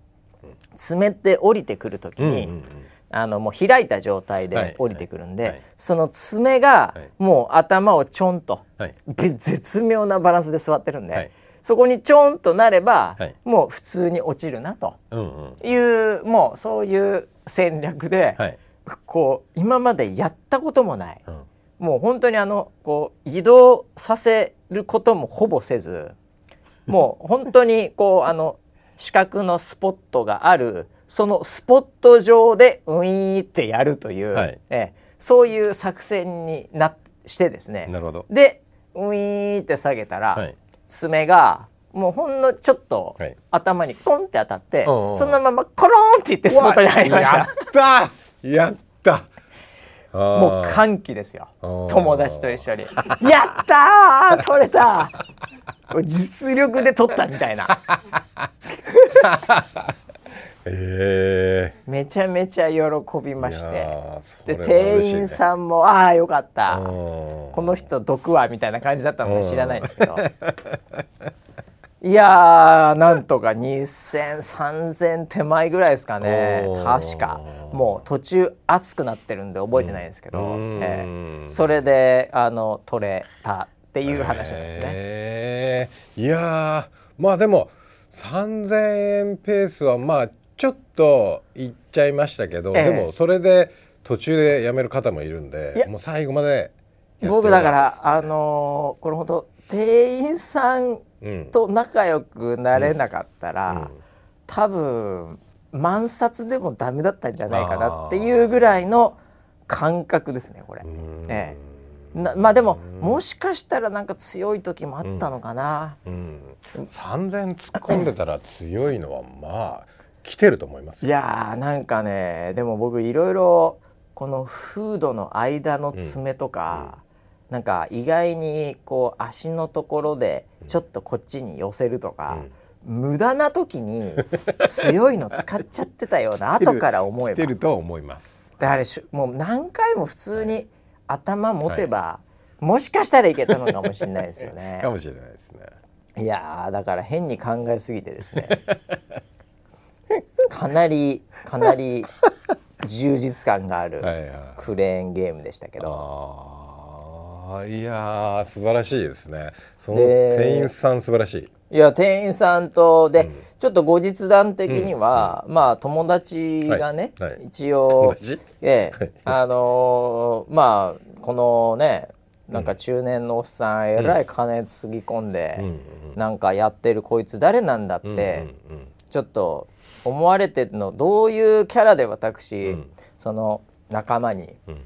爪って降りてくる時に、うんうんうん。あのもう開いた状態はい。で降りてくるんで、はい。はい。その爪がはい。もう頭をちょんと、はい。べ 絶妙なバランスで座ってるんで、はい。そこにちょんとなれば、はい。もう普通に落ちるなとうんうん。いうもうそういう戦略で、はい。こう今までやったこともない。うん。もう本当にあのこう移動させることもほぼせずもう本当にこうあの四角のスポットがあるそのスポット上でウィーってやるという、はい。ええそういう作戦になっしてですね。なるほど。でウィーって下げたら、はい。爪がもうほんのちょっとはい。頭にコンって当たって、うんうんそのままコロンっていってスポットに入りました。やったやったももう歓喜ですよ。友達と一緒に「やったー。取れた!」実力で取ったみたいな。え。めちゃめちゃ喜びえまして。でで店員さんも「ああよかった。ここの人毒は」みたいな感じだったので知らないんですけど。いやーなんとか20003000手前ぐらいですかね。確か。もう途中熱くなってるんで覚えてないんですけど、うん。ええ。それであの取れたっていう話なんですね。へえいやーまあでも3000円ペースはまあちょっといっちゃいましたけど、ええ。でもそれで途中でやめる方もいるんいでや。もう最後まで僕だからあのーこれ本当店員さんうんと仲良くなれなかったら、うん。多分万冊でもダメだったんじゃないかなっていうぐらいの感覚ですねこれ。うん。えなまあでももしかしたらなんか強い時もあったのかな。うん、3000突っ込んでたら強いのはまあ来てると思いますよ。いやーなんかねでも僕いろいろこのフードの間の爪とか、なんか意外にこう足のところでちょっとこっちに寄せるとか、無駄な時に強いの使っちゃってたような 後から思えば。来てると思います。であれしもう何回も普通に頭持てば、もしかしたらいけたのかもしれないですよね か。もしれないですね。いやーだから変に考えすぎてですね かなりかなり充実感があるはいはい。クレーンゲームでしたけど、ああいやー素晴らしいですね。そので店員さん素晴らしい。いや店員さんとで、うん。ちょっと後日談的には、まあ友達がね、はいはい。一応ええあのーまあこのねなんか中年のおっさん、えらい金つぎ込んで、うんうん。なんかやってるこいつ誰なんだって、うんうんうん。ちょっと思われてるのどういうキャラで私、うん。その仲間にうん。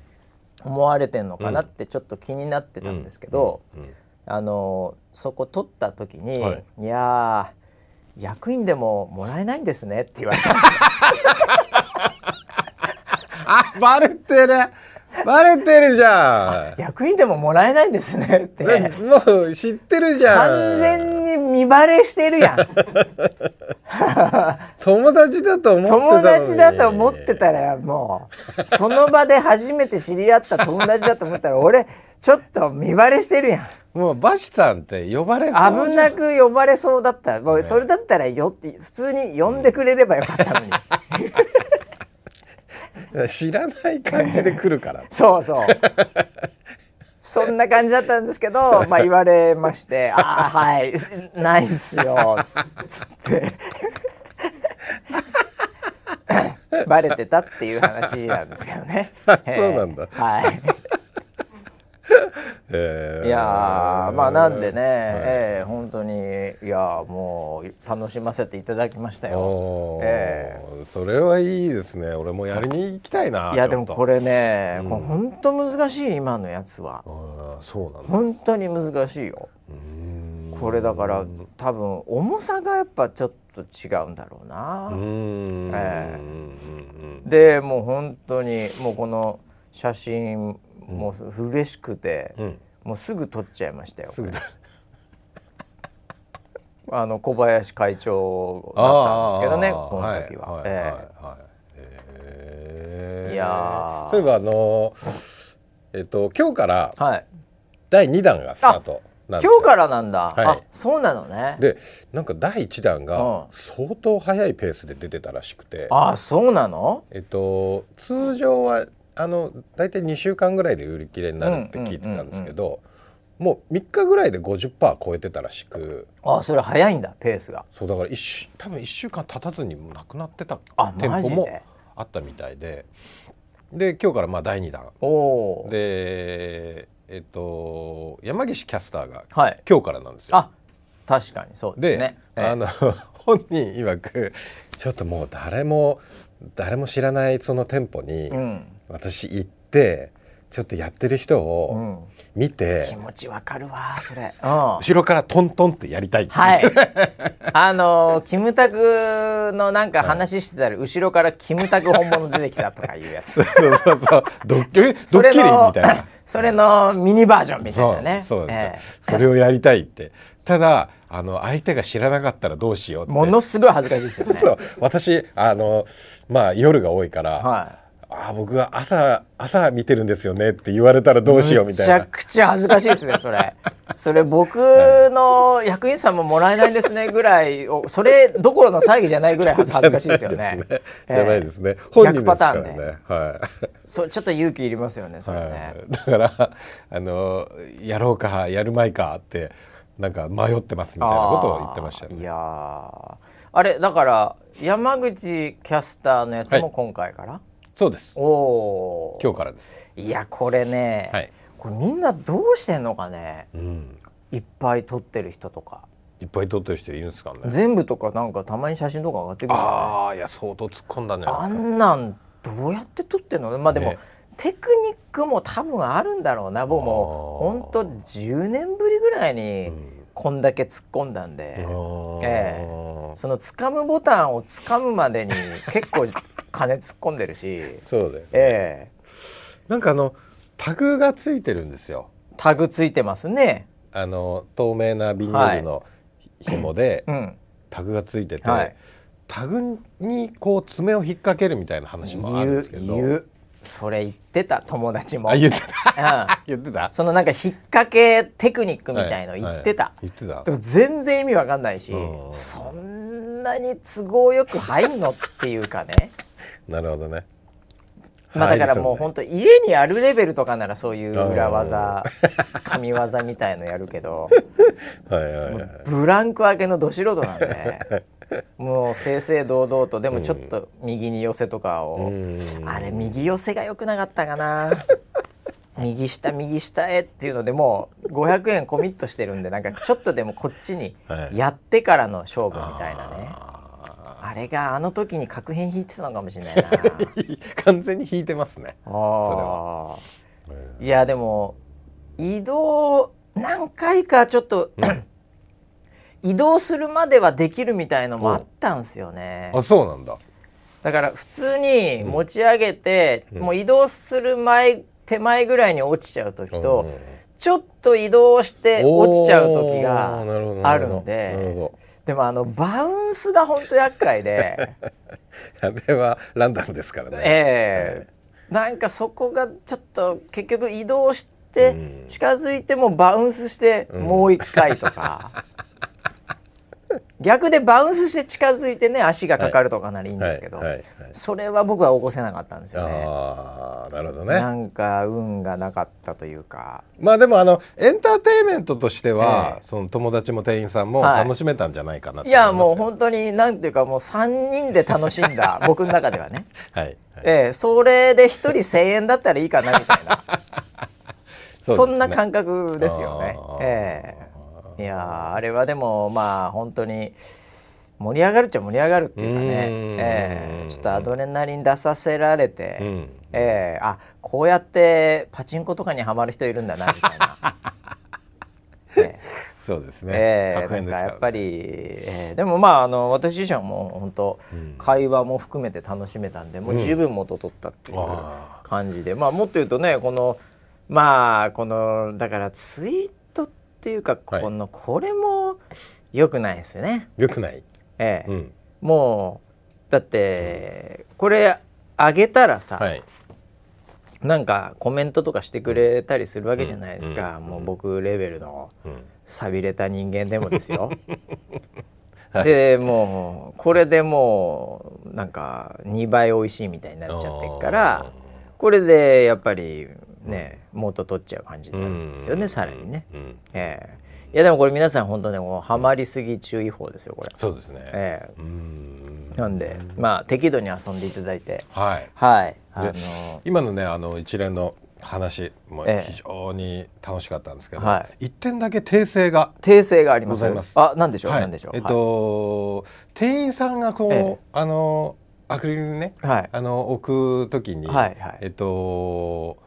思われてんのかなってちょっと気になってたんですけど、うんうんあのそこ取った時に「はい。い、やー役員でももらえないんですね」って言われた。あバレてるバレてるじゃん。役員でももらえないんですねって。ねもう知ってるじゃん。完全に見バレしてるやん。友達だと思ってたのに。友達だと思ってたらもうその場で初めて知り合った友達だと思ったら俺ちょっと見バレしてるやん。もうバシさんって呼ばれ危なく呼ばれそうだった。もうそれだったらよ普通に呼んでくれればよかったのに、知らない感じで来るから。そうそう。そんな感じだったんですけど まあ言われまして「ああはいないっすよ」つって。バレてたっていう話なんですけどね。そうなんだ。えーはい えー。いやーまあなんでね、はい。ええ本当にいやーもう楽しませていただきましたよ。おー。えそれはいいですね。俺もやりに行きたいないやでもこれれね、うん。これ本当難しい今のやつは。そうなんだ。本当に難しいよ。これだから多分重さがやっぱちょっと違うんだろうな。うええ。うん。でもう本当にもうこの写真もう嬉しくて、うん。もうすぐ撮っちゃいましたよ。あの小林会長だったんですけどねこの時は。はいええはいはい。へー。いやー。そういえばあのえっと今日からはい。第2弾がスタートなんですよ。今日からなんだ、はい。あそうなのね。でなんか第1弾うん。が相当速いペースで出てたらしくて、あそうなの？えっと通常はあの大体2週間ぐらいで売り切れになるって聞いてたんですけど、もう3日ぐらいで50%超えてたらしく。あそれ早いんだペースが。そうだから一週多分1週間経たずにもうなくなってたあ店舗もあったみたいで。で今日からまあ第2弾。でえっと山岸キャスターがはい。今日からなんですよ。あ確かにそうでですね。ええ。あの 本人曰くちょっともう誰も誰も知らないその店舗にうん私行ってちょっとやってる人うをん、見て、気持ちわかるわそれ、うん、後ろからトントンってやりたい。っていうはい。あのキムタクのなんか話してたら、後ろからキムタク本物出てきたとかいうやつ。そうそうそう。ドッキリドそッキリれのみたいな。それのミニバージョンみたいなね。そうです。よ、え。それをやりたいって。ただあの相手が知らなかったらどうしようって。えものすごい恥ずかしいですよね。そう。私あのまあ夜が多いから、はあ僕は朝朝見てるんですよねって言われたらどい。うしようみたいなめちゃくちゃ恥ずかしいですねそれ。それ僕の役員さんももらえないんですねぐらいをそれどころの騒ぎじゃないぐらい恥ずかしいですよね。じゃないですね。えーンね。はい。そうちょっと勇気いりますよねそれね。はい、だからあのやろうかやるまいかってなんか迷ってますみたいなことを言ってましたね。いやーあれだから山口キャスターのやつも今回から、そうです。おお今日からです。いやこれね、はい。これみんなどうしてんのかね？うん。いっぱい撮ってる人とかいっぱい撮ってる人いるんですかね。全部とかなんかたまに写真とか上がってくるよねああいや相当突っ込んだんじゃあ。んなんどうやって撮ってんのまあでも、ねテクニックも多分あるんだろうな僕もあーほんと10年ぶりぐらいにうんこんだけ突っ込んだんで、あーえその掴むボタンを掴むまでに結構金突っ込んでるし、そうだよ。ええなんかあのタグがついてるんですよ。タグついてますね。あの透明なビニールの紐でうん。タグがついてて、はいタグにこう爪を引っ掛けるみたいな話もあるんですけど。それ言ってた友達も。あ言ってた。うん 言ってた？そのなんか引っ掛けテクニックみたいの言ってた。はいはい言ってたでも全然意味わかんないし、うんそんなに都合よく入んのっていうかね。なるほどねまあだからもう本当家にあるレベルとかならそういう裏技 神業みたいのやるけどはいブランク明けのど素人なんでもう正々堂々とでもちょっと右に寄せとかを、うん。あれ右寄せが良くなかったかな。右下右下へっていうのでもう500円コミットしてるんでなんかちょっとでもこっちにはい。やってからの勝負みたいなね。ああれがあの時に確変引いてたのかもしれないな。ー 完全に引いてますね。あー。いやでも移動何回かちょっと、移動するまではできるみたいのもあったんですよね。あそうなんだ。だから普通に持ち上げて、うん。もう移動する前手前ぐらいに落ちちゃう時と、うんちょっと移動して落ちちゃう時があるんででもあのバウンスが本当厄介で。ど あれはランダムですからね。ええ。なんかそこがちょっと結局移動してうん。近づいてもバウンスしてうん。もう一回とか、逆でバウンスして近づいてね足がかかるとかならいいんですけど、はいはいはい。それは僕は起こせなかったんですよね。ああなるほどなねんか運がなかったというか。まあでもあのエンターテインメントとしては、ええ。その友達も店員さんもはい。楽しめたんじゃないかなといや思いますよ。もう本当になんていうかもう3人で楽しんだ 僕の中ではね、はい、はい。ええそれで1人1,000円だったらいいかなみたいな。そね。そんな感覚ですよね。ええいやーあれはでもまあ本当に盛り上がるっちゃ盛り上がるっていうかね。うーん、ええちょっとアドレナリン出させられて、うん。ええあこうやってパチンコとかにはまる人いるんだなみたいな。ええ。そうですね、ええ確変ですからね。なんかやっぱり、ええでもまああの私自身はもう本当、うん。会話も含めて楽しめたんでもう十分元取ったっていうあ感じで、まあもっと言うとねこのまあこのだからツイートっていうかはい。この、これも良くないですよね。よくない、ええ。うん。もうだってこれあげたらさ、はい。なんかコメントとかしてくれたりするわけじゃないですか、うん。もう僕レベルのうん。寂れた人間でもですよ。はい。でもうこれでもうなんか2倍美味しいみたいになっちゃってっからこれでやっぱりね元取っちゃう感じになるんですよねさらにね。うん。ええ。いやでもこれ皆さん本当ねもうハマりすぎ注意報ですよこれ。そうですね、ええ。うん。なんでまあ適度に遊んでいただいて。はい。はい。あので今のねあの一連の話もええ。非常に楽しかったんですけど、は一点だけ訂正が訂正があります。ます。あなんでしょう、はい。なんでしょう？えっと、店員さんがこう、ええ。あのアクリルにねはい、はいあの置くときに、はいはい。えっと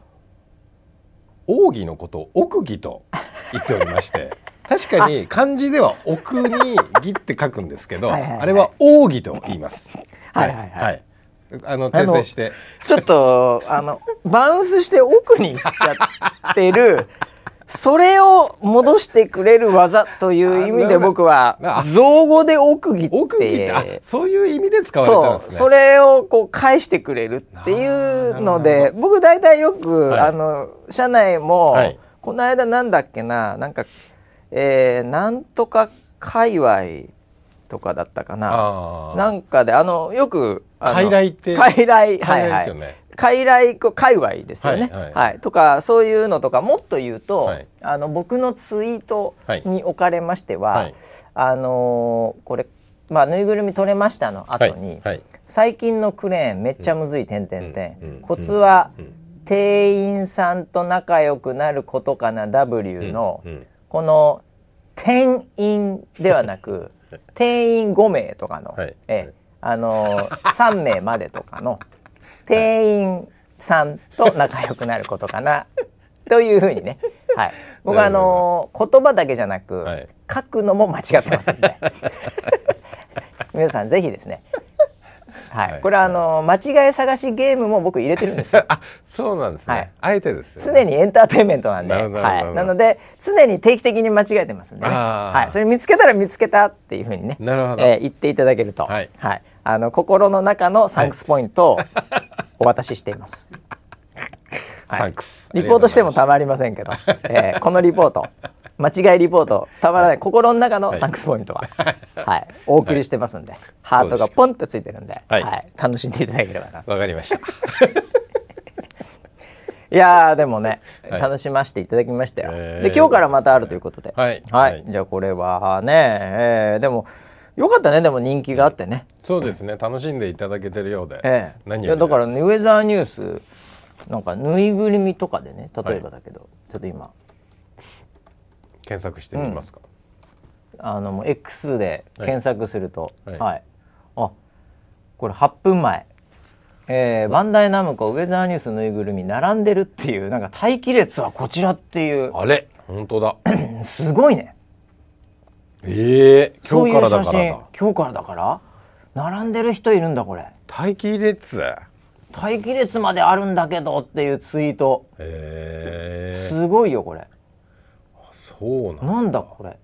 奥義のことを奥義と言っておりまして 確かに漢字では奥に義って書くんですけどはいはいはい。あれは奥義と言います。はいはいはい。あの訂正して。ちょっとあの バウンスして奥に行っちゃってるそれを戻してくれる技という意味で僕は造語で奥義って。そういう意味で使われたんそうですね。それをこう返してくれるっていうのなでる僕大体よく、はい。あの社内も、はい。この間なんだっけななんか、えーなんとか界隈とかだったかな。なんかであのよくあの傀儡って。傀儡。はいはい。傀儡界隈ですよね、はいははい。いとかそういうのとかもっと言うと、はい。あの僕のツイートに置かれましては、はい。あのーこれまあぬいぐるみ取れましたの後に、はい。最近のクレーンめっちゃむずい点々点。うんうんコツはうん店員さんと仲良くなることかな W のうんうん。この店員ではなく 店員5名とかの、はい。ええあのー3名までとかの店員さんと仲良くなることかな。というふうにね、はい、僕はあのー言葉だけじゃなく、はい。書くのも間違ってますんで。皆さんぜひですね。はい、はい。これはあのー間違い探しゲームも僕入れてるんですよ。あそうなんですね。はい。あえてですよね。常にエンターテインメントなんで、は、ない。なので常に定期的に間違えてますんでね、はい、それ見つけたら見つけたっていうふうにね、なるほど。えー言っていただけると、はいあの心の中のサンクスポイントをお渡ししています。はい。サンクス。リポートしてもたまりませんけど、えーこのリポート間違いリポートたまらない。心の中のサンクスポイントは、はい。お送りしてますんで、ハートがポンとついてるんで、ははい。い楽しんでいただければな。わかりました。いやーでもね、はい。楽しませていただきましたよ。えー。で今日からまたあるということで、はい。じゃあこれはね、えーでもよかったねでも人気があってね。そうですね。楽しんでいただけてるようで。ええ何いやだからね。ねウェザーニュースなんかぬいぐるみとかでね例えばだけど、ちょっと今検索してみますか？あのもう X で検索すると、ははいいあこれ8分前、えーバンダイナムコウェザーニュースぬいぐるみ並んでるっていうなんか待機列はこちらっていうあれ？本当だ。すごいねええそういう今日からだからだ。今日からだから？並んでる人いるんだこれ。待機列。待機列まであるんだけどっていうツイート。ええすごいよこれ。そうなんだ。なんだこれ？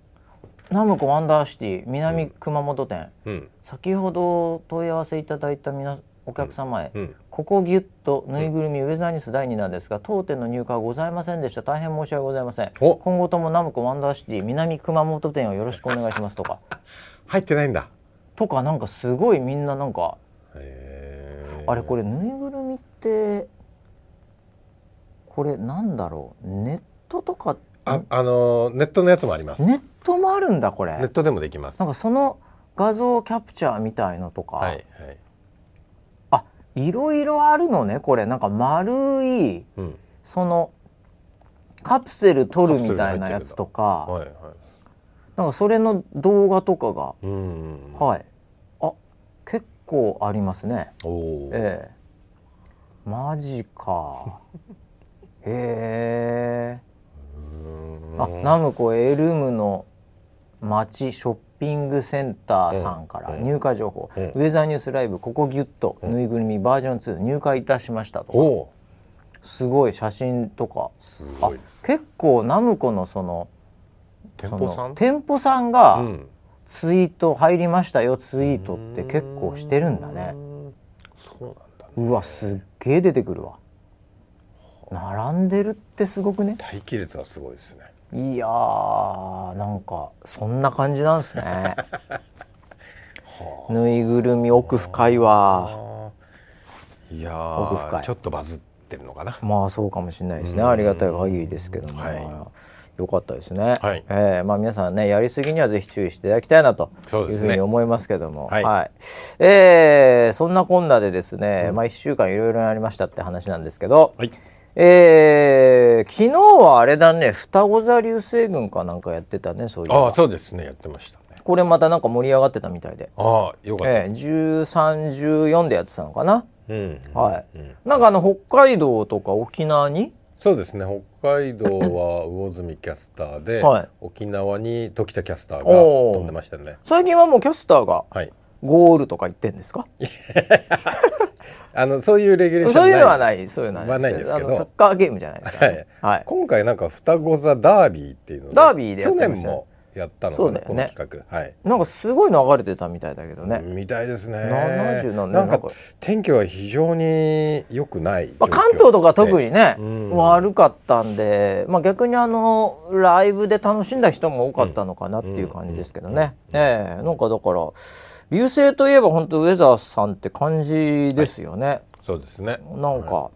ナムコワンダーシティ南熊本店、うん。先ほど問い合わせいただいた皆お客様へ、うん。ここギュッとぬいぐるみウェザーニュース第2弾ですが当店の入荷はございませんでした。大変申し訳ございません。お。今後ともナムコワンダーシティ南熊本店をよろしくお願いしますとか。入ってないんだ。とかなんかすごいみんななんかええあれこれぬいぐるみってこれなんだろう？ネットとか？ああのネットのやつもあります。ネットもあるんだこれ。ネットでもできます。なんかその画像キャプチャーみたいのとか、はいはい。あいろいろあるのねこれ。なんか丸いうん。そのカプセル取るみたいなやつとか。はいはい。なんかそれの動画とかが、うん。はい。あ結構ありますね。ええ。マジか。へえ。あナムコエルムの町ショッピングセンターさんからうん入荷情報、うんウェザーニュースライブここギュッとぬいぐるみバージョン2入荷いたしましたとか。すごい写真とかすあごい。結構ナムコのそのそ店舗さん？の店舗さんがうん。ツイート入りましたよツイートって結構してるんだねうん。そうなんだね。うわすっげえ出てくるわ並んでるってすごくね待機列はすごいですねいやーなんかそんな感じなんですね。ぬいぐるみ奥深いわ。いや奥深い。ーちょっとバズってるのかな。まあそうかもしれないですね。うん。ありがたい限りですけども、はい。よかったですね、はい。えーまあ皆さんねやりすぎにはぜひ注意していただきたいなというふうに思いますけども。はい。えーそんなこんなでですね、まあ1週間いろいろありましたって話なんですけど、はいえー昨日はあれだね双子座流星群かなんかやってたねそういうああそうですねやってましたね。これまたなんか盛り上がってたみたいで、ああよかった、えー、1314でやってたのかな、うんはいうん。なんかあの北海道とか沖縄に？そうですね北海道は魚住キャスターで、はい。沖縄に時田キャスターが飛んでましたね。最近はもうキャスターがはい。ゴールとか言ってんですか？あのそういうレギュレーションそういうのはいないそういうのははないんですけど。サッカーゲームじゃないですか、はい、はい。今回なんか双子座ダービーっていうのでダービーで去年もやったのかな、ね。この企画。はい。なんかすごい流れてたみたいだけどね、みたいですね。70何年なんか。なんか天気は非常に良くないまあ、関東とか特にね、うん。悪かったんで、まあ、逆にあのライブで楽しんだ人も多かったのかなっていう感じですけどね、ええ。なんかだから流星といえば本当ウェザーさんって感じですよね、そうですね。なんか、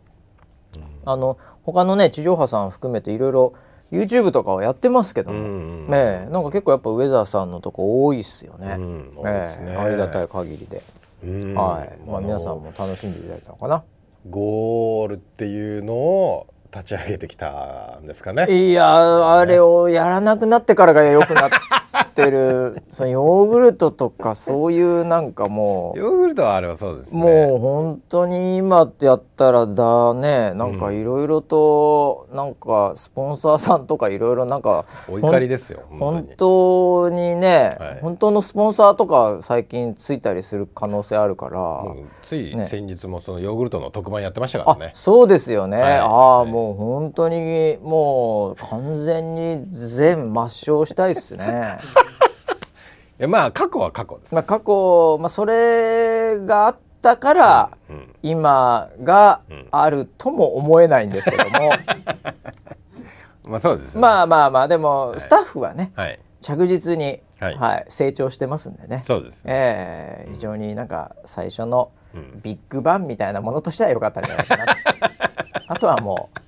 あの他のね地上波さん含めていろいろ YouTube とかはやってますけども、うんうんねえなんか結構やっぱウェザーさんのとこ多いっすよね、うんね。ええありがたい限りで、うん。はい。まあ、皆さんも楽しんでいただいたのかな。ゴールっていうのを立ち上げてきたんですかね。いやあれをやらなくなってからが良くな ってる そのヨーグルトとかそういうなんかもうヨーグルトはあれはそうですね。もう本当に今ってやったらだねなんかいろいろとなんかスポンサーさんとかいろいろなんかお怒りですよ本本当にね、はい。本当のスポンサーとか最近ついたりする可能性あるから。ついね。先日もそのヨーグルトの特番やってましたからあねそうですよね、はい。ああ、はい。もう本当にもう完全に全抹消したいっすね いやまあ過去は過去です、まあ過去、まあ、それがあったから、うん今がうんあるとも思えないんですけども、まあそうですね。まあまあまあでもスタッフはね、はい。着実に、ははいい成長してますんでね。そうですね。ええ非常になんか最初のうん。ビッグバンみたいなものとしては良かったんじゃないかな あとはもう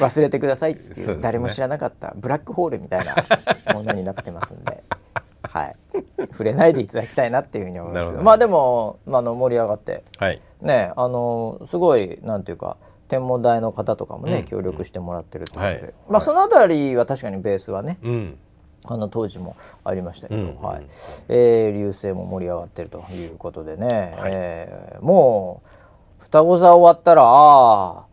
忘れてくださいっていう誰も知らなかったブラックホールみたいな ものになってますんで、はい、触れないでいただきたいなっていうふうに思いますけど。まあでも、まあ、あの盛り上がって。はい。ねあのすごいなんていうか天文台の方とかもね、うん。協力してもらってるということで、はい。まあそのあたりは確かにベースはねうん。あの当時もありましたけど、うん。はい。えー流星も盛り上がってるということでね、はい。えーもう双子座終わったらああ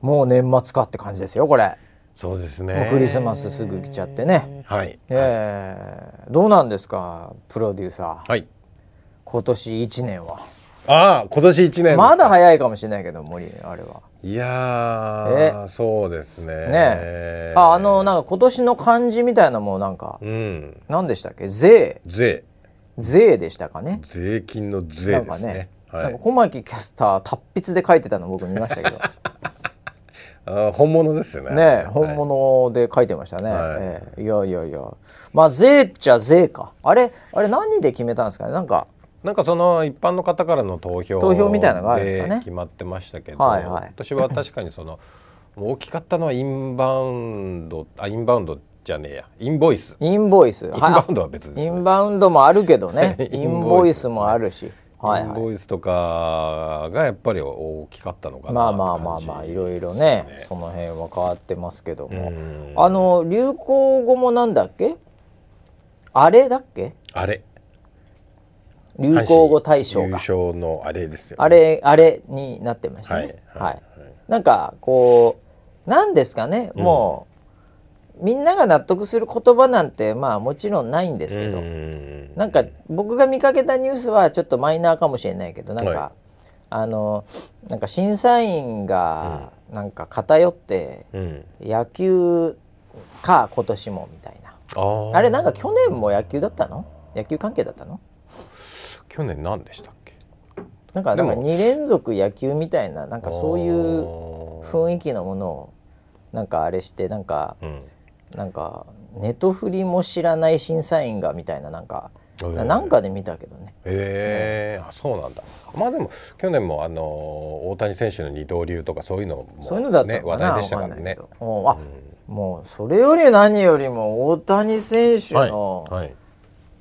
もう年末かって感じですよこれ、そうですね。クリスマスすぐ来ちゃってね、はい。えーどうなんですかプロデューサー、はい。今年1年は。ああ今年一年まだ早いかもしれないけど森あれは。いやえ？ーそうですね。ねああのなんか今年の漢字みたいなもんなんかうん。何でしたっけ？税。税。税でしたかね？税金の税なんかですねね、はい。なんか小牧キャスター達筆で書いてたの僕見ましたけど 本物ですよねねはい。本物で書いてましたね、はい。ええ。いやいやいや。まあ税っちゃ税か。あれあれ何で決めたんですかね？なんか。なんかその一般の方からの投票投票みたいなのがあるんですかね？決まってましたけど、はいはい。私は確かにその 大きかったのはインバウンドあインバウンドじゃねえや。インボイス。インボイス。インバウンドは別です、インバウンドもあるけどね。イインボイスもあるし、はいインはいボイスとかがやっぱり大きかったのかなまあまあまあまあいろいろねその辺は変わってますけども、うん。あの流行語もなんだっけ？あれだっけ？あれ。流行語大賞優か勝のあれですよ、ね、あれあれになってましたね。はい。はい、はい。なんかこうなんですかね？もう、みんなが納得する言葉なんてまあもちろんないんですけど、うん。なんか僕が見かけたニュースはちょっとマイナーかもしれないけどなんか、はい。あのなんか審査員がなんか偏ってうん。野球か今年もみたいな。あー。あれなんか去年も野球だったの？野球関係だったの？去年何でしたっけ？なんかなんかでも。2連続野球みたいななんかそういうう雰囲気のものをなんかあれしてなんかうんなんかネトフリも知らない審査員がみたいななんか、へー。なんかで見たけどね。へえあそうなんだ。まあでも去年もあの大谷選手の二刀流とかそういうのも、そういうのだった話題でしたからね。わんないけど。うん。あ、もうそれより何よりも大谷選手のはい、はい。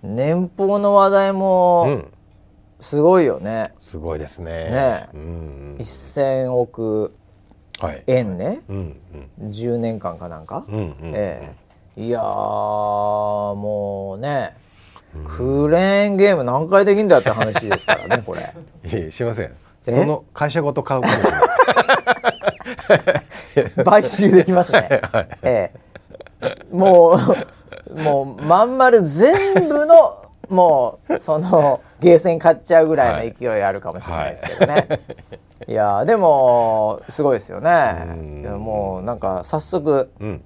年俸の話題うもん、すごいよね、すごいですね。ね。うん。1000億はい円ね。うん10年間かなんか、うんうんうん。ええ。いやーもうね、クレーンゲーム何回できんだって話ですからねこれ。いえすいません。え？その会社ごと買うかもしれない 買収できますね、ええ。もうもうまん丸全部のもうその ゲーセン買っちゃうぐらいの勢いあるかもしれないですけどね、い、やーでもすごいですよね。うん。いやもうなんか早速うん。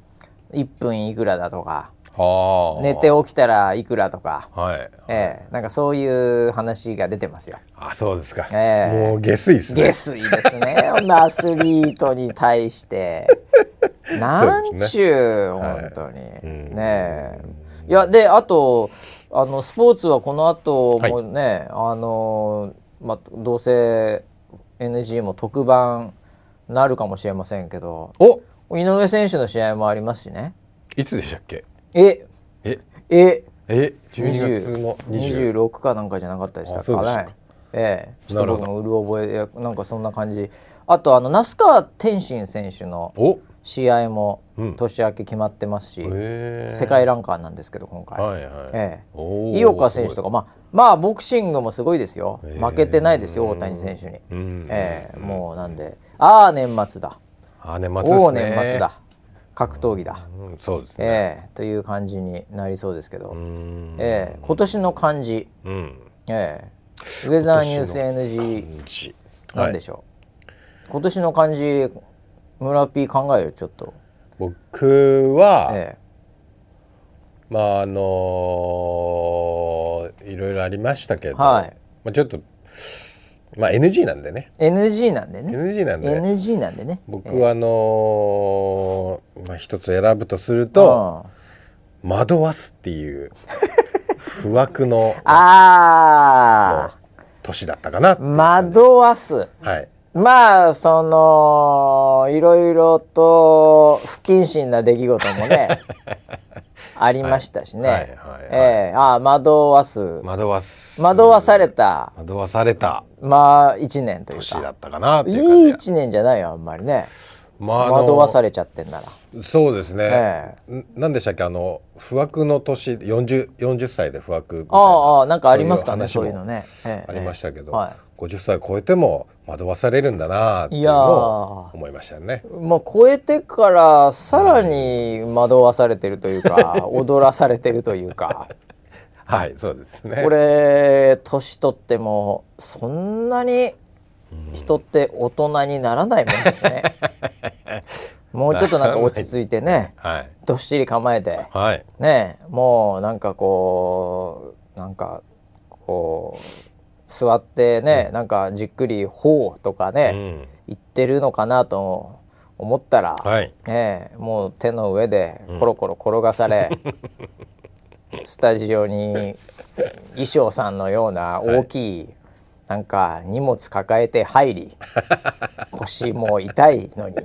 1分いくらだとかはあ。寝て起きたらいくらとか、はい。ええなんかそういう話が出てますよ。あそうですか、ええ。もう下水ですね。下水ですね。アスリートに対して。なんちゅう、はい。本当に、うん。ねえ。いやであとあのスポーツはこの後もね、あのまあどうせ NG も特番なるかもしれませんけどお！井上選手の試合もありますしね。いつでしたっけ？え！え？え！え？12月の20 26かなんかじゃなかったでしたか。ねええ。ちょっとのうる覚えなんかそんな感じ。あとあの那須川天心選手のお。試合もうん。年明け決まってますし、へえ。世界ランカーなんですけど今回、はいはい、ええ。井岡選手とかまあまあボクシングもすごいですよ。負けてないですよ大谷選手に、うん。ええもうなんで。ああ年末だ。あ年末ですね。年末だ。格闘技だ、うんそうですね、ええという感じになりそうですけど、うん。ええ今年の漢字、うん。ええウェザーニュース NG 日なんでしょう、今年の漢字村 P 考えるちょっと、僕は、えまああのいろいろありましたけど、はい。まあ、ちょっとまあ NG なんでね。え NG なんでね。NG なんで、NG なんでね。僕はあのーまあ、一つ選ぶとするとと「惑わす」っていう不惑のあ年だったかな。あ惑わす。はい。まあそのいろいろと不謹慎な出来事もね ありましたしね、はい。はい。はい。ええ。ああ惑わす。惑わす。惑わされた。惑わされた。まあ一年というか。年だったかないいう感じい一年じゃないよあんまりねまああの惑わされちゃってんな。らそうですね、えんなんでしたっけ？あの不惑の年 40, 40歳で不惑みたいなああああなんかありますかねそういうのね、ええありましたけど、は50歳超えても惑わされるんだなっていうのを思いましたよね。い、まあ超えてからさらに惑わされてるというか踊らされてるというか。はいそうですね。これ年取ってもそんなに人って大人にならないもんですね。もうちょっとなんか落ち着いてねはい。どっしり構えてはい。ねもうなんかこうなんかこう座ってね、なんかじっくり「ほう」とかね、うん。言ってるのかなと思ったら、はい。ええもう手の上でコロコロ転がされ、スタジオに衣装さんのような大きい、なんか荷物抱えて入り 腰も痛いのに、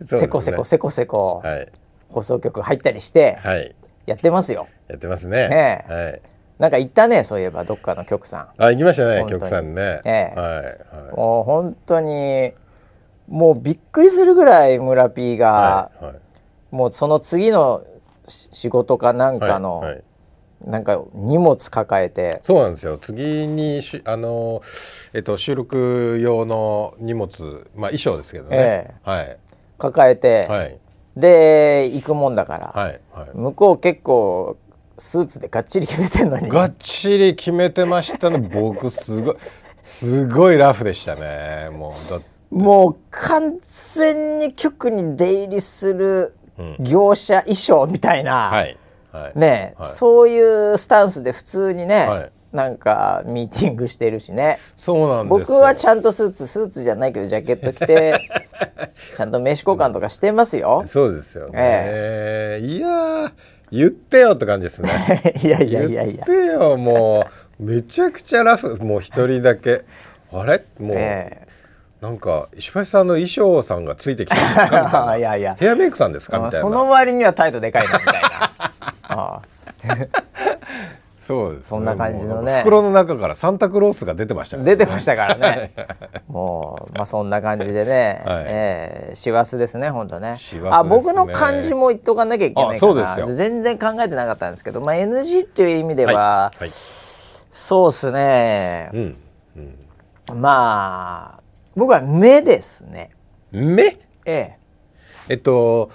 せこせこせこせこ、はい放送局入ったりしてはいやってますよ。やってますね。ねはい。なんか言ったねそういえばどっかの局さん。あ行きましたね局さんね。ええはいはいもう本当にもうびっくりするぐらい村 P が、はいはいもうその次のし仕事かなんかの、はいはいなんか荷物抱えて。そうなんですよ。次にしあの、えっと、収録用の荷物、まあ、衣装ですけどね、えはい。抱えて、はい。で行くもんだから、はいはい。向こう結構スーツでがっちり決めてんのに。がっちり決めてましたね 僕すごいすごいラフでしたね。もうだもう完全に局に出入りするうん。業者衣装みたいな、はいはいね、はい。そういうスタンスで普通にね、はい。なんかミーティングしてるしね。そうなんです僕はちゃんとスーツスーツじゃないけどジャケット着て ちゃんと名刺交換とかしてますよ。そうですよね、いやー言ってよって感じですね。いやいやいやいや。言ってよもうめちゃくちゃラフ。もう一人だけ。あれ？もう、えなんか石橋さんの衣装さんがついてきたんですか？みたいな。いやいや。ヘアメイクさんですか？みたいな。その割には態度でかいなみたいなあ そうです、ね、そんな感じのね。袋の中からサンタクロースが出てましたから出てましたからね。もうまあそんな感じでね、はい。えー師走ですね本当ね。ね。あ僕の漢字も言っとかなきゃいけないかあそうなですよ。全然考えてなかったんですけど、まあ、NG っていう意味では、はい、はい。そうですね。う、んまあ僕は目ですね。うん、目え。えっと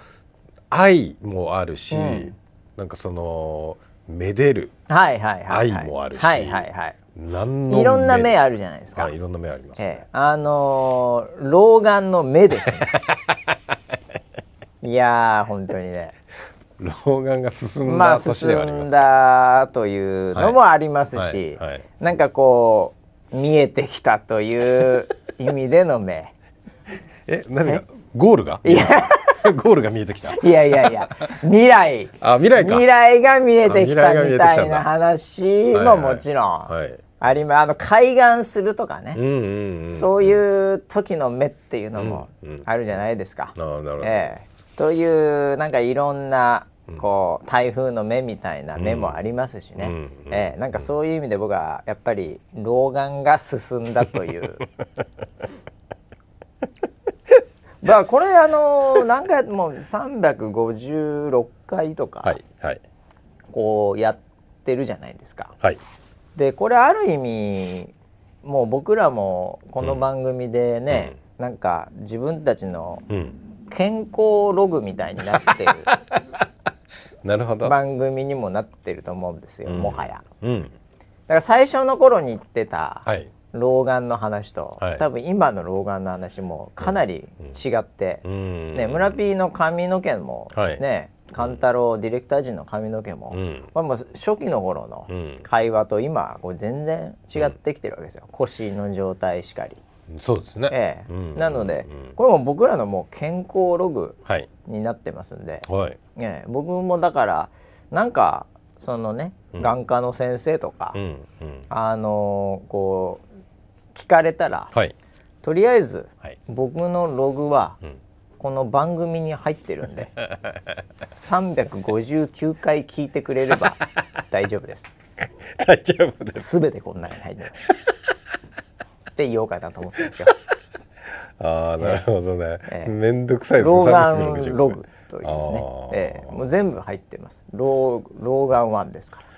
愛もあるし、うんなんかそのめでるえはいはいはい、はい、愛もあるしはいはいはい。いろんな目あるるじゃないですか、いろんな目あります、えね。えあのー老眼の目ですね。いやー本当にね。老眼が進んだまあ進年ではあります、んだというのもありますし、はいはいなんかこう見えてきたという意味での目。え何が？ゴールが？いや ゴールが見えてきた。いやいやいや。未来。あ未来か。未来が見えてきたみたいな話ももちろんはいあります。あの開眼するとかね、そういう時の目っていうのもあるじゃないですか。ええ。というなんかいろんなこう台風の目みたいな目もありますしね、うんうん。ええ。なんかそういう意味で僕はやっぱり老眼が進んだという。だからこれあの何回もう356回とかはいはい。こうやってるじゃないですか。はい。でこれある意味もう僕らもこの番組でね、なんか自分たちのうん。健康ログみたいになってる なるほど、番組にもなってると思うんですよ、うん。もはや。うん。だから最初の頃に言ってたはい老眼の話と、はい。多分今の老眼の話もかなり違って、うん。ね、村 P の髪の毛も、はい。ね勘太郎ディレクター陣の髪の毛も、うん。まあ、もう初期の頃のうん。会話と今はこう全然違ってきてるわけですよ、腰の状態しかり。そうですね、ええ。うん。なので、うん。これも僕らのもう健康ログはい。になってますんで、はい。ええ僕もだからなんかそのね、うん。眼科の先生とか、うん。うん。あのーこう聞かれたら、はい。とりあえずはい。僕のログはうん。この番組に入ってるんで 359回聞いてくれれば大丈夫です。大丈夫です。全てこん中に入ってます って言おうかなと思ってるんですよ。ああなるほどね、ええ。めんどくさいです老眼360ログというね。ええ。もう全部入ってます。老老眼ワンですから、え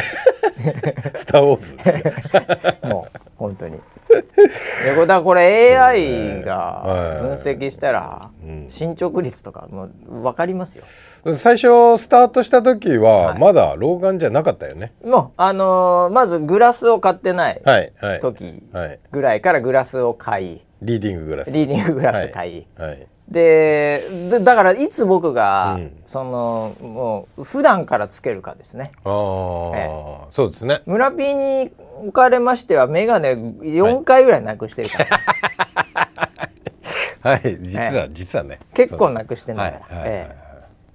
スター・ウォーズ。で すもう本当に。でこれだからこれ AI がはい。分析したらうん。進捗率とかもう分かりますよ。最初スタートした時ははい。まだ老眼じゃなかったよね。もうあのーまずグラスを買ってないはいはい。時はい。ぐらいからグラスを買い。リーディンググラス。リーディンググラス買い、はい。ででだからいつ僕が、うん。そのもう普段からつけるかですね。ああ、えそうですね。村 P におかれましては眼鏡4回ぐらいなくしてるから、はい実は、実はね。結構なくしてんだから、はいはいはいはい。ええ。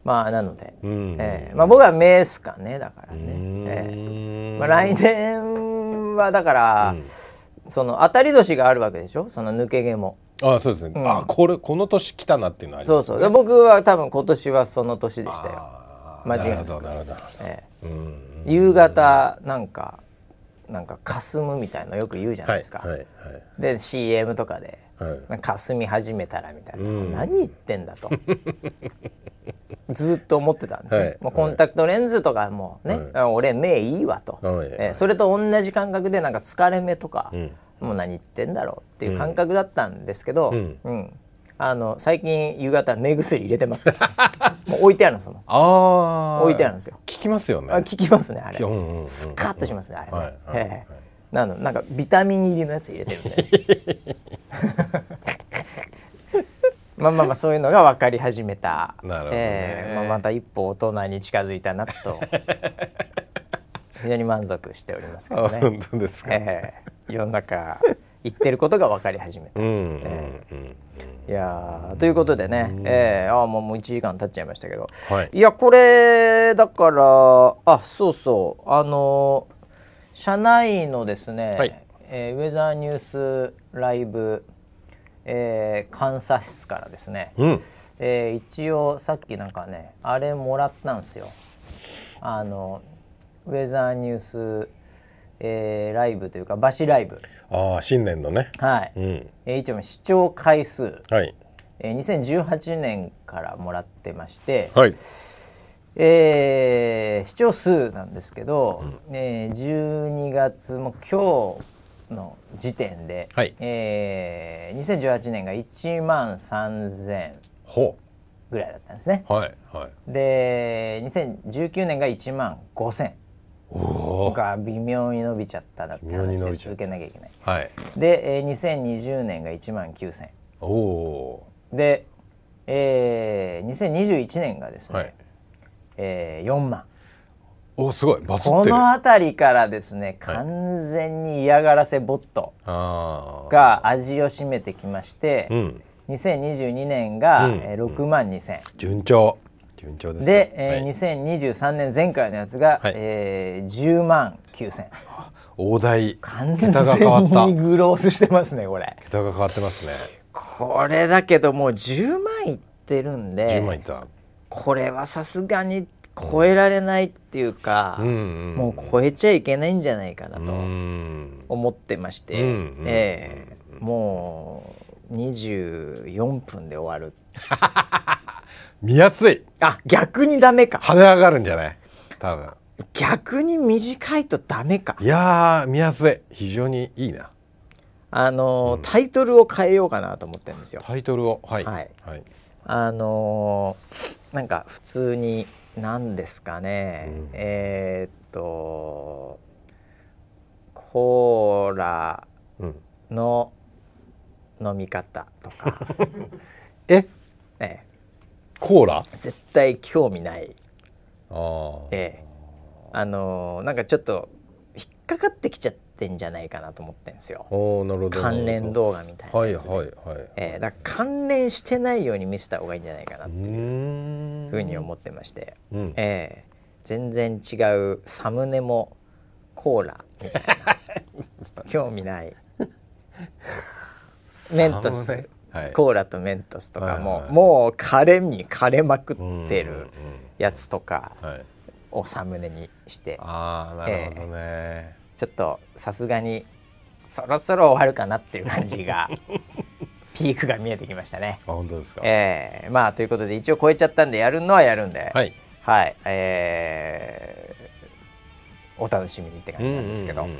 まあなので、うん。ええ。まあ、僕は目ですかねだからね、うーん。ええ。まあ、来年はだから、その当たり年があるわけでしょ？その抜け毛もあそうですね、うん。あこれこの年来たなっていうのはありますそうそう。で僕は多分今年はその年でしたよ、間違いなく。なるほどなるほど。ええ。うん。夕方なんかなんか霞むみたいのよく言うじゃないですか、はいはいで CM とかではい。か霞み始めたらみたいな、うん。何言ってんだと。ずっと思ってたんですね、はいもうコンタクトレンズとかもね、はあ俺目いいわと、はいえーそれと同じ感覚でなんか疲れ目とか、うんもう何言ってんだろうっていう感覚だったんですけど、うん。うん。あの最近夕方目薬入れてますから。もう置いてあるんですよああ置いてあるんですよ。聞きますよね。あ効きますねあれ、うんうんうんスカッとしますねあれね、はいはいええ。なのなんかビタミン入りのやつ入れてるんで。まあまあまあそういうのが分かり始めた。なええ。まあ、また一歩大人に近づいたなと。非常に満足しておりますけあどね、本当ですか、ええ世の中言ってることが分かり始めた。いやーということでね、ええ。あーもうもう1時間経っちゃいましたけど。はい。いやこれだからあそうそう。あの社内のですね、はい。えーウェザーニュースライブ、えー監査室からですね、うん。えー一応さっきなんかねあれもらったんですよ。あのウェザーニュース、えーライブというかバシライブ。ああ新年のね。はい、うん。えー一応視聴回数、はい。えー2018年からもらってまして、はい。えー視聴数なんですけど、えー12月も今日の時点で、はい。えー2018年が1万3000ほぐらいだったんですね。うはいはい。で2019年が1万5000おおが微妙に伸びちゃったなって話で続けなきゃいけない。はい。で、えー2020年が1万9000おおで、えー2021年がですね、はい。えー4万。おすごい。この辺りからですね完全に嫌がらせボットが味を占めてきまして、うん。2022年が、うん。えー6万2000、順調順調ですで、えーはい。2023年前回のやつが、はい。えー10万9000大台。完全にグロースしてますねこれ。桁が変わってますね。これだけどもう10万いってるんで10万いった。これはさすがに超えられないっていうか、うんうんもう超えちゃいけないんじゃないかなと。うん。思ってまして、うんうんええもう24分で終わる 見やすい。あ逆にダメか。跳ね上がるんじゃない？多分。逆に短いとダメか。いやー見やすい。非常にいいな。あのータイトルを変えようかなと思ってるんですよ。タイトルを？はい。はい。はい。あのーなんか普通に何ですかね、うん。えーっとコーラうん。の飲み方とか、ええコーラ？え絶対興味ない。あー。ええ。あのーなんかちょっと引っかかってきちゃってんじゃないかなと思ってるんですよ。関連動画みたいなはいはいはい。ええだ関連してないように見せた方がいいんじゃないかなってうーん。ふうに思ってまして、うん。ええ。全然違うサムネもコーラみたいな。興味ない。メントス、コーラとメントスとかも、もう枯れに枯れまくってるやつとかをサムネにして。ああなるほどね。ちょっとさすがにそろそろ終わるかなっていう感じが ピークが見えてきましたね。あ本当ですか。えーまあということで一応超えちゃったんでやるのはやるんで、はい。はい、えーお楽しみにって感じなんですけど、はい。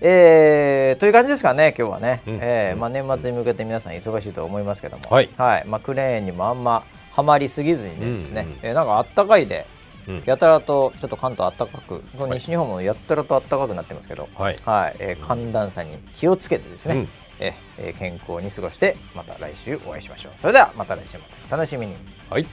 えーという感じですかね今日はね、うん。えーまあ、年末に向けて皆さん忙しいと思いますけども、はい。まあ、クレーンにもあんまはまりすぎずにねですね、うんうんえーなんかあったかいでうん。やたらとちょっと関東あったかく、この西日本もやったらとあったかくなってますけど、はい。はい。えー寒暖差に気をつけてですね、うん。えーえー健康に過ごしてまた来週お会いしましょう。それではまた来週も。お楽しみに。はい